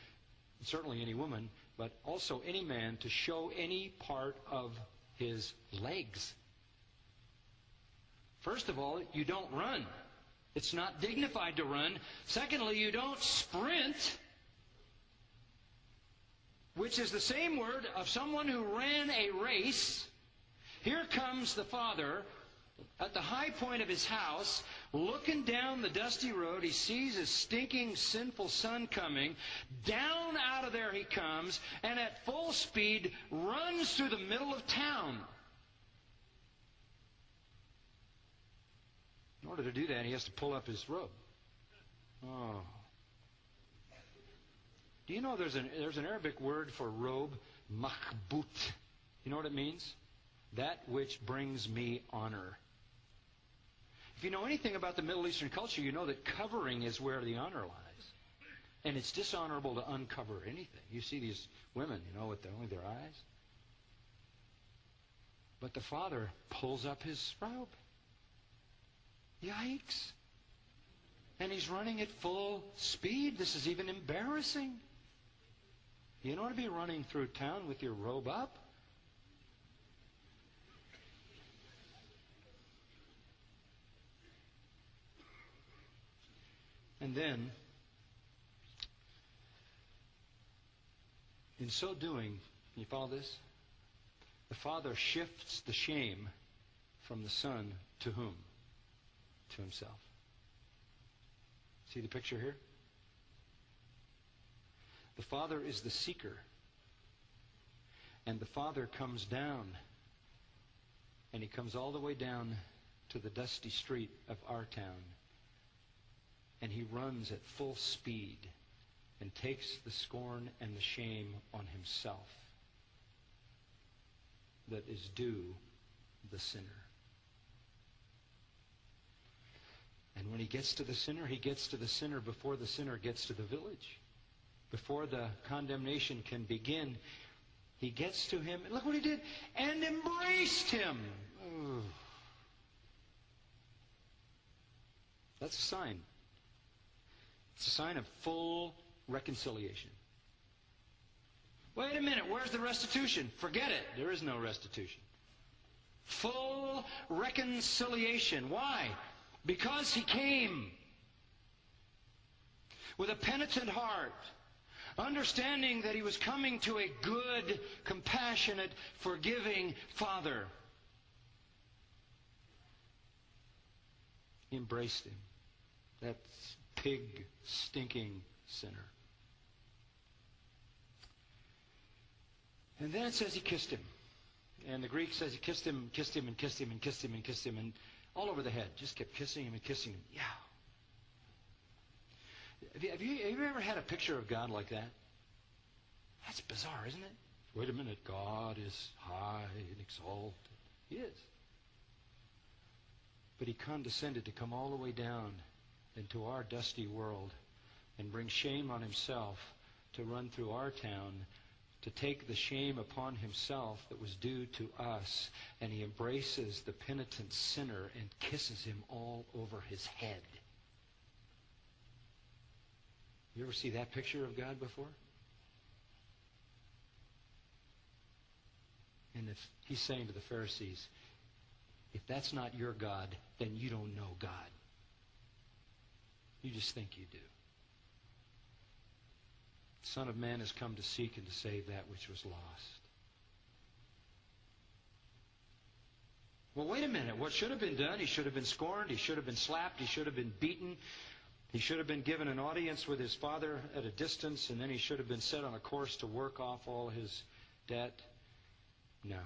certainly any woman, but also any man to show any part of his legs. First of all, you don't run. It's not dignified to run. Secondly, you don't sprint which is the same word of someone who ran a race. Here comes the father at the high point of his house, looking down the dusty road. He sees his stinking, sinful son coming. Down out of there he comes, and at full speed runs through the middle of town. In order to do that, he has to pull up his robe. Oh. Do you know there's an, there's an Arabic word for robe, makhbut? You know what it means? That which brings me honor. If you know anything about the Middle Eastern culture, you know that covering is where the honor lies. And it's dishonorable to uncover anything. You see these women, you know, with only their eyes. But the father pulls up his robe. Yikes. And he's running at full speed. This is even embarrassing. You don't want to be running through town with your robe up. And then, in so doing, can you follow this? The father shifts the shame from the son to whom? To himself. See the picture here? The Father is the seeker. And the Father comes down. And he comes all the way down to the dusty street of our town. And he runs at full speed and takes the scorn and the shame on himself that is due the sinner. And when he gets to the sinner, he gets to the sinner before the sinner gets to the village before the condemnation can begin, he gets to him. and Look what he did. And embraced him. That's a sign. It's a sign of full reconciliation. Wait a minute. Where's the restitution? Forget it. There is no restitution. Full reconciliation. Why? Because he came with a penitent heart understanding that he was coming to a good, compassionate, forgiving Father. He embraced him, that pig stinking sinner. And then it says he kissed him. And the Greek says he kissed him, kissed him, and kissed him, and kissed him, and kissed him, and all over the head. Just kept kissing him and kissing him. Yeah. Have you, have you, have you ever had a picture of God like that? That's bizarre, isn't it? Wait a minute. God is high and exalted. He is. But he condescended to come all the way down into our dusty world and bring shame on himself to run through our town to take the shame upon himself that was due to us, and he embraces the penitent sinner and kisses him all over his head. You ever see that picture of God before? And if he's saying to the Pharisees, if that's not your God, then you don't know God. You just think you do. The Son of Man has come to seek and to save that which was lost. Well, wait a minute. What should have been done? He should have been scorned. He should have been slapped. He should have been beaten. He should have been given an audience with his father at a distance, and then he should have been set on a course to work off all his debt. No.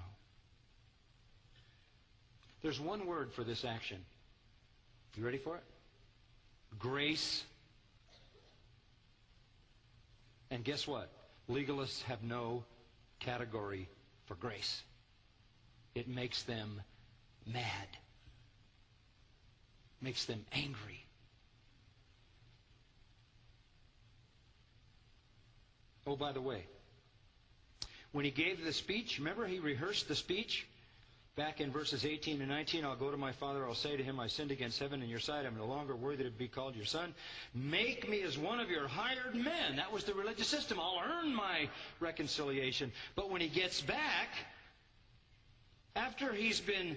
There's one word for this action. You ready for it? Grace and guess what? Legalists have no category for grace. It makes them mad, makes them angry. Oh, by the way, when he gave the speech, remember he rehearsed the speech? Back in verses 18 and 19, I'll go to my father, I'll say to him, I sinned against heaven and your sight, I'm no longer worthy to be called your son. Make me as one of your hired men. That was the religious system. I'll earn my reconciliation. But when he gets back, after he's been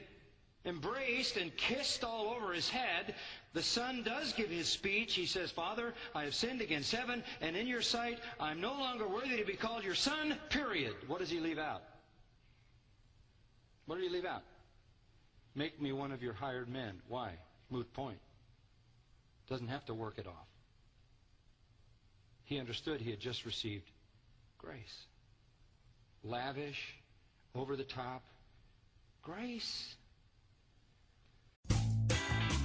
embraced and kissed all over his head, the son does give his speech. He says, Father, I have sinned against heaven, and in your sight, I'm no longer worthy to be called your son, period. What does he leave out? What did he leave out? Make me one of your hired men. Why? Moot point. Doesn't have to work it off. He understood he had just received grace. Lavish, over the top, grace.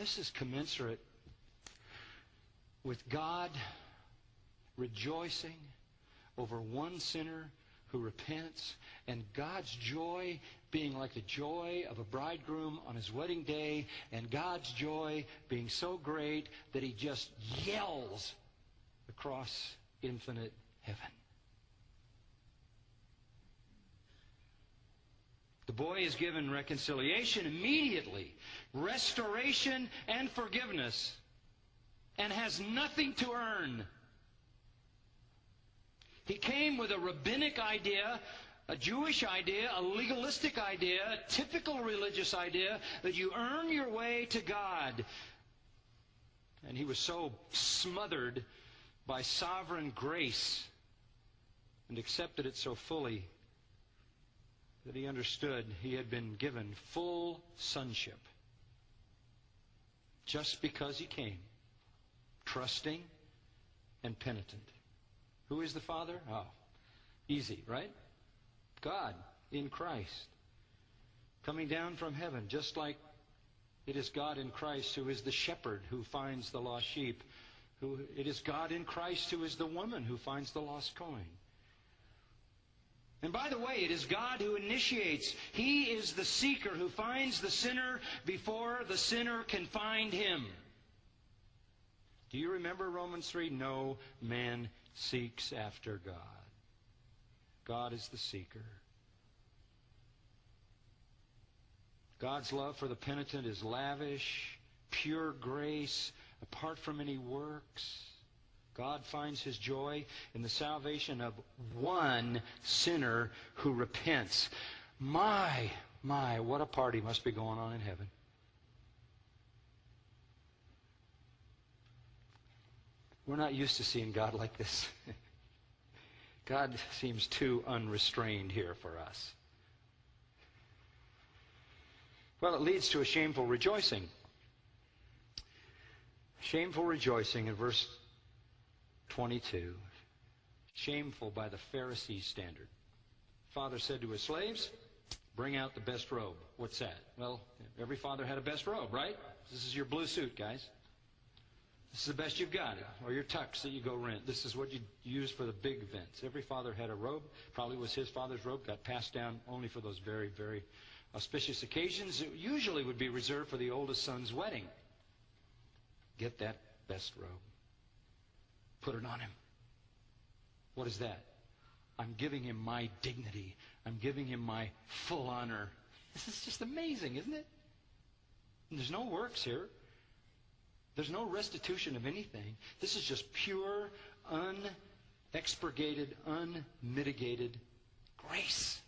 This is commensurate with God rejoicing over one sinner who repents and God's joy being like the joy of a bridegroom on his wedding day and God's joy being so great that he just yells across infinite heaven. The boy is given reconciliation immediately, restoration and forgiveness, and has nothing to earn. He came with a rabbinic idea, a Jewish idea, a legalistic idea, a typical religious idea that you earn your way to God. And he was so smothered by sovereign grace and accepted it so fully that he understood he had been given full sonship just because he came, trusting and penitent. Who is the Father? Oh, easy, right? God in Christ. Coming down from heaven, just like it is God in Christ who is the shepherd who finds the lost sheep. Who, it is God in Christ who is the woman who finds the lost coin. And by the way, it is God who initiates. He is the seeker who finds the sinner before the sinner can find him. Do you remember Romans 3? No man seeks after God. God is the seeker. God's love for the penitent is lavish, pure grace, apart from any works. God finds his joy in the salvation of one sinner who repents. My, my, what a party must be going on in heaven. We're not used to seeing God like this. [LAUGHS] God seems too unrestrained here for us. Well, it leads to a shameful rejoicing. Shameful rejoicing in verse 22. Shameful by the Pharisee standard. Father said to his slaves, Bring out the best robe. What's that? Well, every father had a best robe, right? This is your blue suit, guys. This is the best you've got, or your tux that you go rent. This is what you use for the big events. Every father had a robe. Probably was his father's robe. Got passed down only for those very, very auspicious occasions. It usually would be reserved for the oldest son's wedding. Get that best robe. Put it on him. What is that? I'm giving him my dignity. I'm giving him my full honor. This is just amazing, isn't it? And there's no works here. There's no restitution of anything. This is just pure, unexpurgated, unmitigated grace.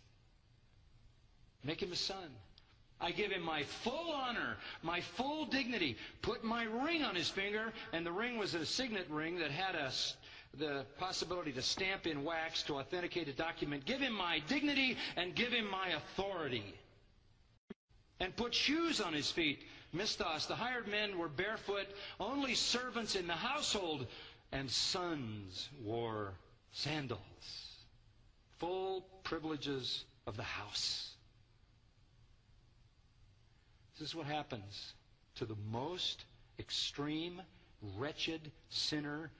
Make him a son. I give him my full honor, my full dignity. Put my ring on his finger, and the ring was a signet ring that had a, the possibility to stamp in wax to authenticate a document. Give him my dignity and give him my authority. And put shoes on his feet. Mistos, the hired men were barefoot. Only servants in the household and sons wore sandals. Full privileges of the house. This is what happens to the most extreme, wretched sinner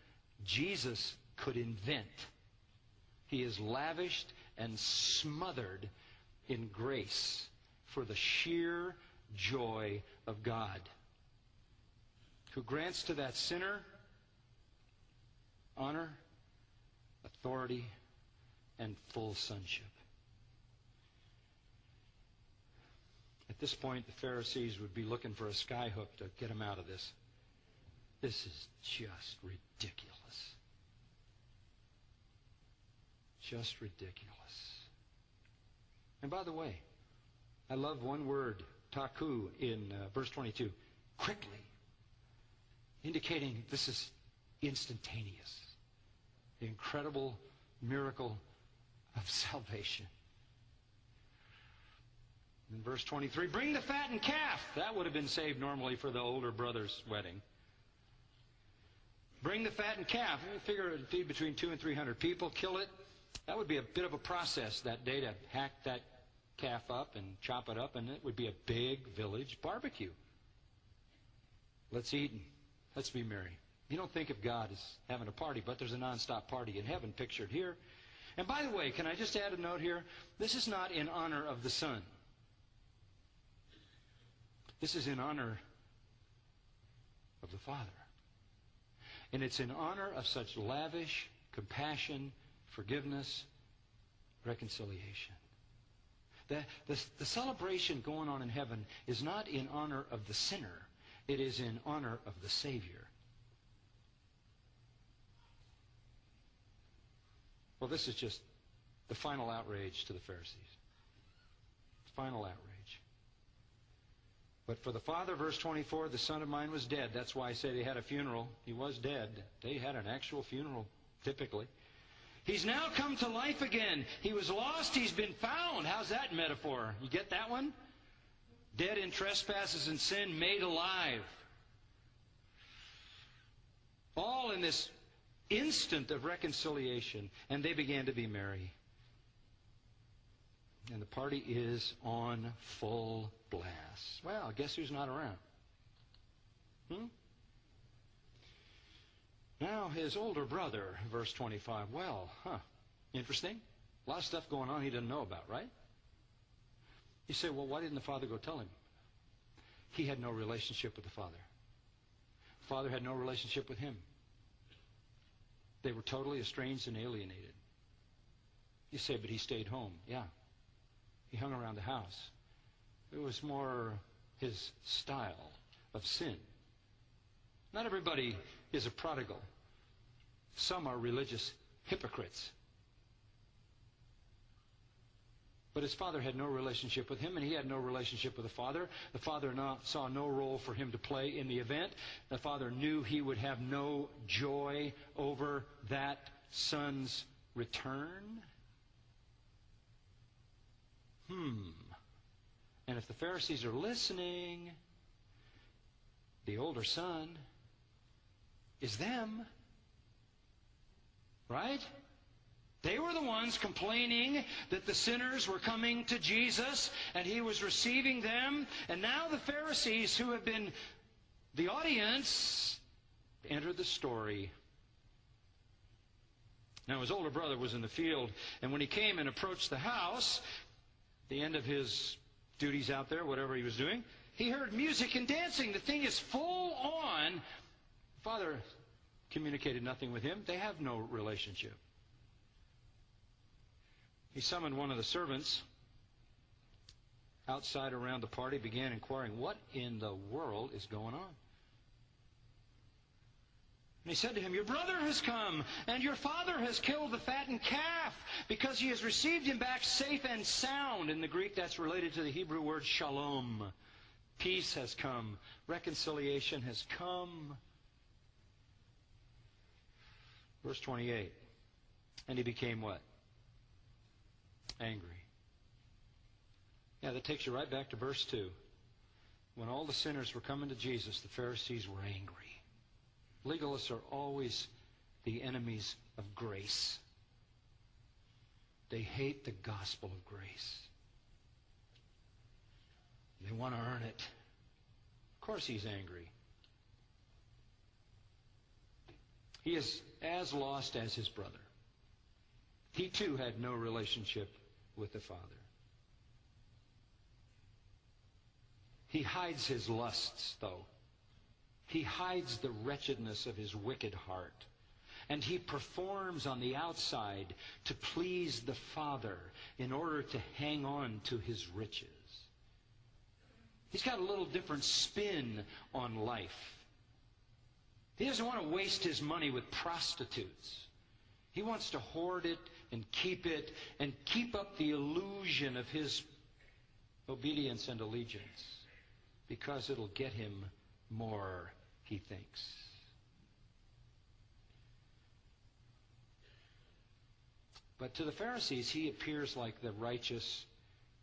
Jesus could invent. He is lavished and smothered in grace for the sheer joy of God, who grants to that sinner honor, authority, and full sonship. At this point, the Pharisees would be looking for a skyhook to get him out of this. This is just ridiculous. Just ridiculous. And by the way, I love one word, tachu, in uh, verse 22. Quickly. Indicating this is instantaneous. The incredible miracle of [LAUGHS] salvation. In verse 23, bring the fattened calf. That would have been saved normally for the older brother's wedding. Bring the fattened calf. Figure it would feed between two and three hundred people. Kill it. That would be a bit of a process that day to hack that calf up and chop it up, and it would be a big village barbecue. Let's eat and let's be merry. You don't think of God as having a party, but there's a nonstop party in heaven pictured here. And by the way, can I just add a note here? This is not in honor of the Son. This is in honor of the Father. And it's in honor of such lavish compassion, forgiveness, reconciliation. The, the, the, celebration going on in heaven is not in honor of the sinner, it is in honor of the Savior. Well, this is just the final outrage to the Pharisees. Final outrage. But for the father, verse 24, the son of mine was dead. That's why I say they had a funeral. He was dead. They had an actual funeral, typically. He's now come to life again. He was lost, he's been found. How's that metaphor? You get that one? Dead in trespasses and sin, made alive. All in this instant of reconciliation. And they began to be merry. And the party is on full blast. Well, guess who's not around? Hmm? Now, his older brother, verse 25. Well, huh. Interesting. A lot of stuff going on he didn't know about, right? You say, well, why didn't the father go tell him? He had no relationship with the father. Father had no relationship with him. They were totally estranged and alienated. You say, but he stayed home. Yeah. He hung around the house. It was more his style of sin. Not everybody is a prodigal. Some are religious hypocrites. But his father had no relationship with him, and he had no relationship with the father. The father not, saw no role for him to play in the event. The father knew he would have no joy over that son's return. Hmm. And if the Pharisees are listening, the older son is them. Right? They were the ones complaining that the sinners were coming to Jesus and he was receiving them. And now the Pharisees, who have been the audience, enter the story. Now his older brother was in the field, and when he came and approached the house, the end of his duties out there, whatever he was doing, he heard music and dancing. The thing is full on. Father communicated nothing with him. They have no relationship. He summoned one of the servants outside around the party, began inquiring, What in the world is going on? And he said to him, Your brother has come, and your father has killed the fattened calf, because he has received him back safe and sound. In the Greek, that's related to the Hebrew word shalom. Peace has come, reconciliation has come. Verse 28. And he became what? angry. Yeah, that takes you right back to verse 2. When all the sinners were coming to Jesus, the Pharisees were angry. Legalists are always the enemies of grace. They hate the gospel of grace. They want to earn it. Of course, he's angry. He is as lost as his brother. He too had no relationship with the Father. He hides his lusts, though. He hides the wretchedness of his wicked heart. And he performs on the outside to please the Father in order to hang on to his riches. He's got a little different spin on life. He doesn't want to waste his money with prostitutes. He wants to hoard it and keep it and keep up the illusion of his obedience and allegiance because it'll get him more, he thinks. But to the Pharisees, he appears like the righteous,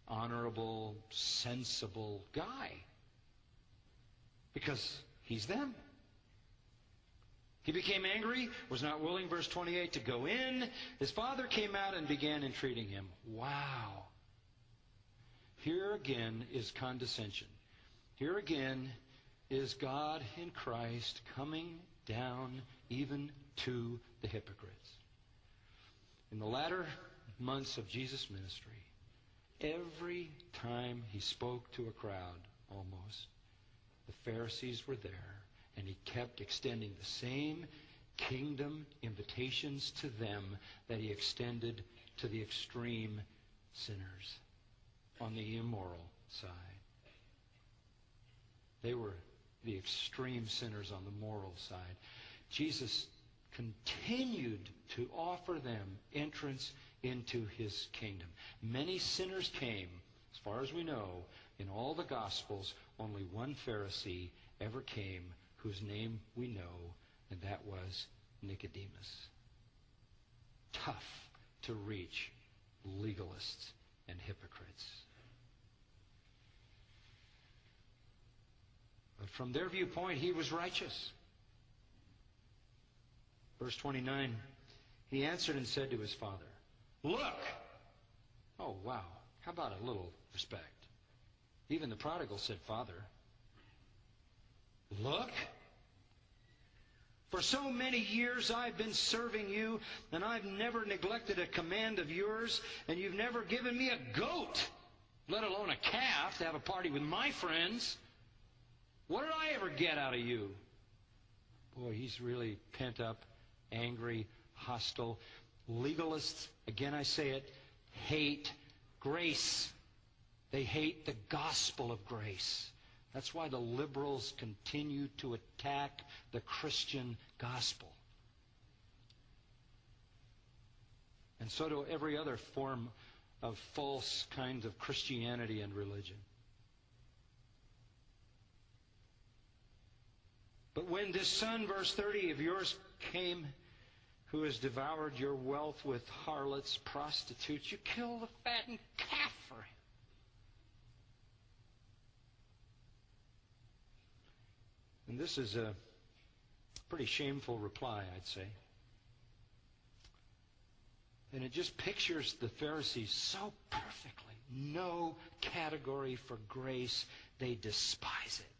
honorable, sensible guy because he's them. He became angry, was not willing, verse 28, to go in. His father came out and began entreating him. Wow. Here again is condescension. Here again is God in Christ coming down even to the hypocrites. In the latter months of Jesus' ministry, every time he spoke to a crowd, almost, the Pharisees were there and he kept extending the same kingdom invitations to them that he extended to the extreme sinners on the immoral side. They were the extreme sinners on the moral side. Jesus continued to offer them entrance into his kingdom. Many sinners came, as far as we know, in all the Gospels, only one Pharisee ever came whose name we know, and that was Nicodemus. Tough to reach legalists and hypocrites. But from their viewpoint, he was righteous. Verse 29 He answered and said to his father, Look! Oh, wow. How about a little respect? Even the prodigal said, Father. Look. For so many years I've been serving you, and I've never neglected a command of yours, and you've never given me a goat, let alone a calf, to have a party with my friends. What did I ever get out of you? Boy, he's really pent up, angry, hostile. Legalists, again I say it, hate grace. They hate the gospel of grace. That's why the liberals continue to attack the Christian gospel. And so do every other form of false kinds of Christianity and religion. But when this son, verse 30 of yours came, who has devoured your wealth with harlots, prostitutes, you kill the fattened calf for him. And this is a pretty shameful reply, I'd say. And it just pictures the Pharisees so perfectly. No category for grace. They despise it.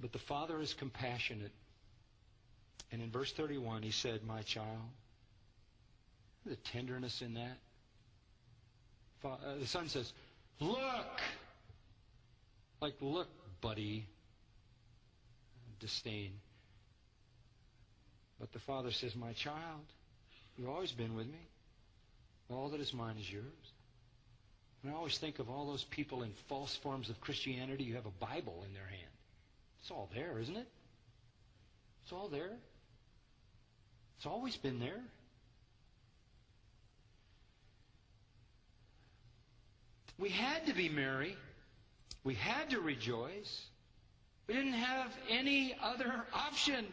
But the Father is compassionate. And in verse 31, he said, My child, the tenderness in that. Uh, the son says, Look! Like, look, buddy. Disdain. But the father says, My child, you've always been with me. All that is mine is yours. And I always think of all those people in false forms of Christianity who have a Bible in their hand. It's all there, isn't it? It's all there. It's always been there. We had to be merry. We had to rejoice. We didn't have any other option.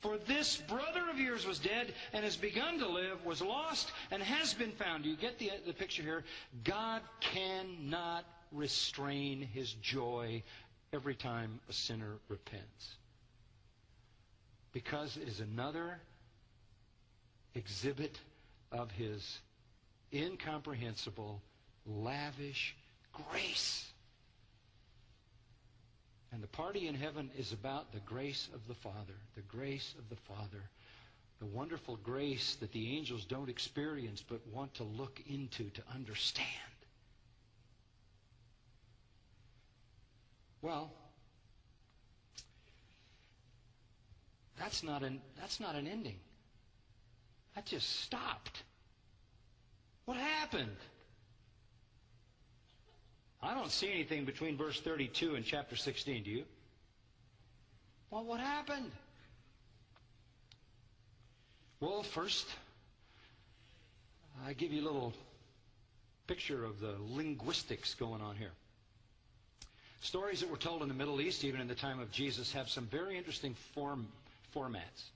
For this brother of yours was dead and has begun to live, was lost and has been found. You get the, the picture here? God cannot restrain his joy every time a sinner repents. Because it is another exhibit of his incomprehensible, lavish grace. And the party in heaven is about the grace of the Father, the grace of the Father, the wonderful grace that the angels don't experience but want to look into to understand. Well, that's not an, that's not an ending. That just stopped. What happened? I don't see anything between verse 32 and chapter 16, do you? Well, what happened? Well, first, I give you a little picture of the linguistics going on here. Stories that were told in the Middle East, even in the time of Jesus, have some very interesting form, formats.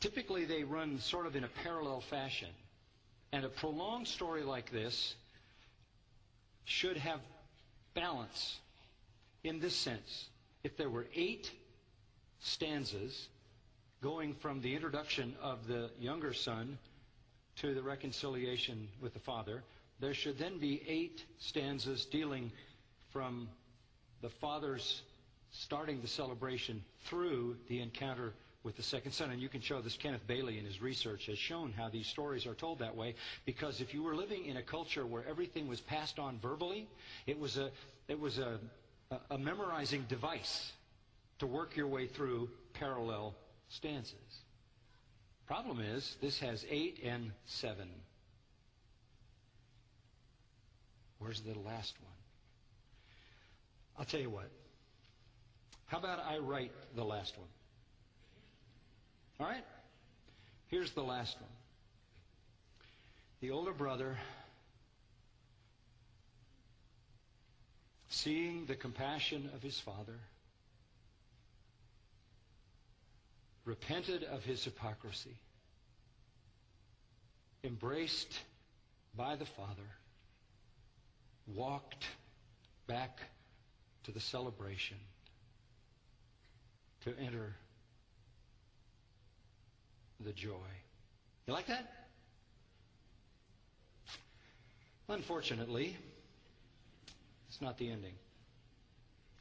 Typically, they run sort of in a parallel fashion. And a prolonged story like this should have balance in this sense. If there were eight stanzas going from the introduction of the younger son to the reconciliation with the father, there should then be eight stanzas dealing from the father's starting the celebration through the encounter with the second son. And you can show this. Kenneth Bailey in his research has shown how these stories are told that way. Because if you were living in a culture where everything was passed on verbally, it was a, it was a, a, a memorizing device to work your way through parallel stanzas. Problem is, this has eight and seven. Where's the last one? I'll tell you what. How about I write the last one? All right? Here's the last one. The older brother, seeing the compassion of his father, repented of his hypocrisy, embraced by the father, walked back to the celebration to enter the joy. You like that? Unfortunately, it's not the ending.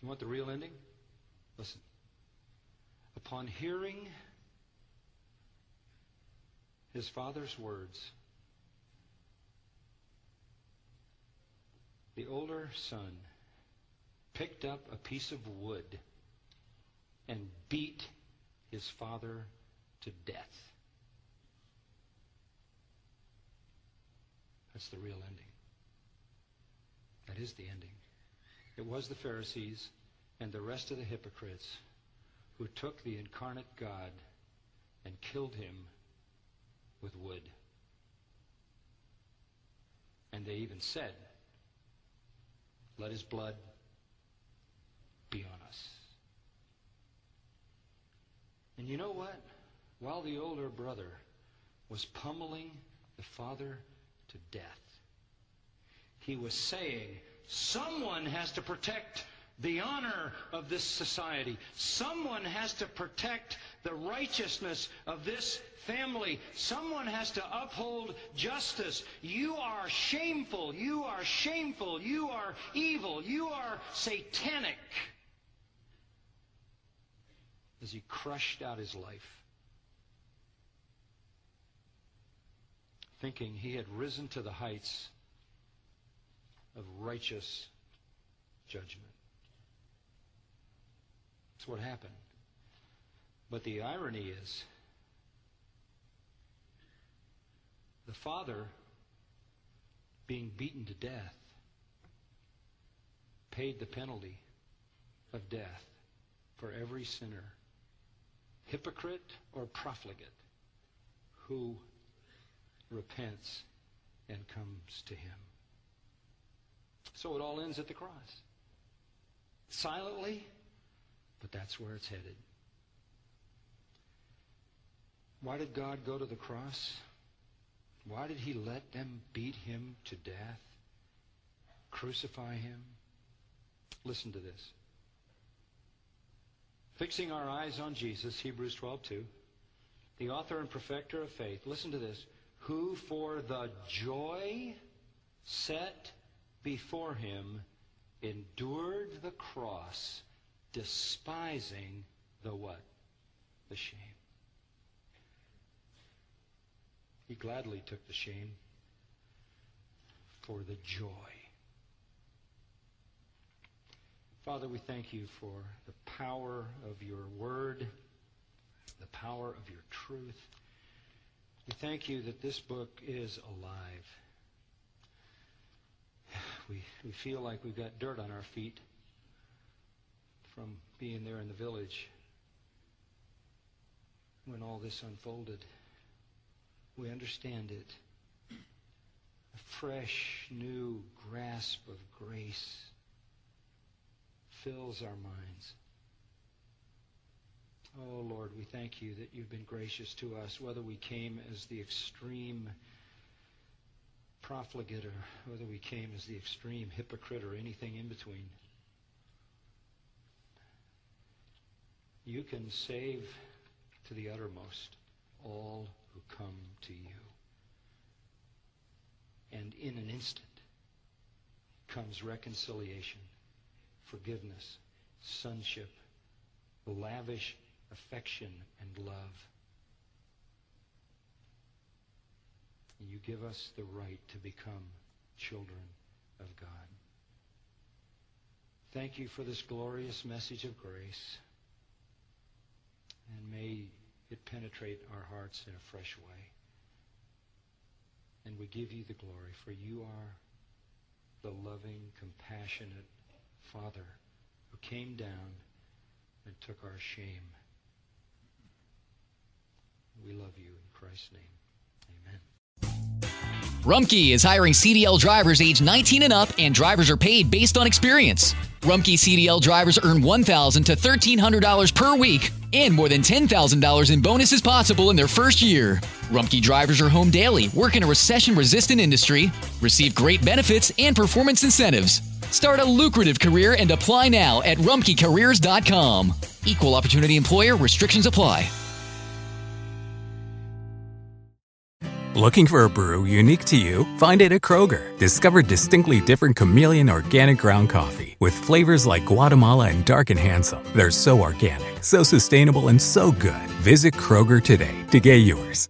You want the real ending? Listen. Upon hearing his father's words, the older son picked up a piece of wood and beat his father to death. That's the real ending. That is the ending. It was the Pharisees and the rest of the hypocrites who took the incarnate God and killed him with wood. And they even said, let his blood be on us. And you know what? While the older brother was pummeling the father to death, he was saying, someone has to protect the honor of this society. Someone has to protect the righteousness of this family. Someone has to uphold justice. You are shameful. You are shameful. You are evil. You are satanic. As he crushed out his life, thinking he had risen to the heights of righteous judgment. That's what happened. But the irony is, the father being beaten to death paid the penalty of death for every sinner, hypocrite or profligate, who repents and comes to him. So it all ends at the cross. Silently, but that's where it's headed. Why did God go to the cross? Why did he let them beat him to death? Crucify him? Listen to this. Fixing our eyes on Jesus, Hebrews 12:2, the author and perfecter of faith. Listen to this. Who for the joy set before him endured the cross, despising the what? The shame. He gladly took the shame for the joy. Father, we thank you for the power of your word, the power of your truth. We thank you that this book is alive. [SIGHS] We, we feel like we've got dirt on our feet from being there in the village when all this unfolded. We understand it. A fresh, new grasp of grace fills our minds. Oh, Lord, we thank you that you've been gracious to us, whether we came as the extreme profligate or whether we came as the extreme hypocrite or anything in between. You can save to the uttermost all who come to you. And in an instant comes reconciliation, forgiveness, sonship, lavish affection and love. You give us the right to become children of God. Thank you for this glorious message of grace. And may it penetrate our hearts in a fresh way. And we give you the glory, for you are the loving, compassionate Father who came down and took our shame. We love you in Christ's name. Amen. Rumpke is hiring CDL drivers age 19 and up, and drivers are paid based on experience. Rumpke CDL drivers earn $1,000 to $1,300 per week and more than $10,000 in bonuses possible in their first year. Rumpke drivers are home daily, work in a recession resistant industry, receive great benefits and performance incentives. Start a lucrative career and apply now at rumpkecareers.com. Equal opportunity employer restrictions apply. Looking for a brew unique to you? Find it at Kroger. Discover distinctly different chameleon organic ground coffee with flavors like Guatemala and Dark and Handsome. They're so organic, so sustainable, and so good. Visit Kroger today to get yours.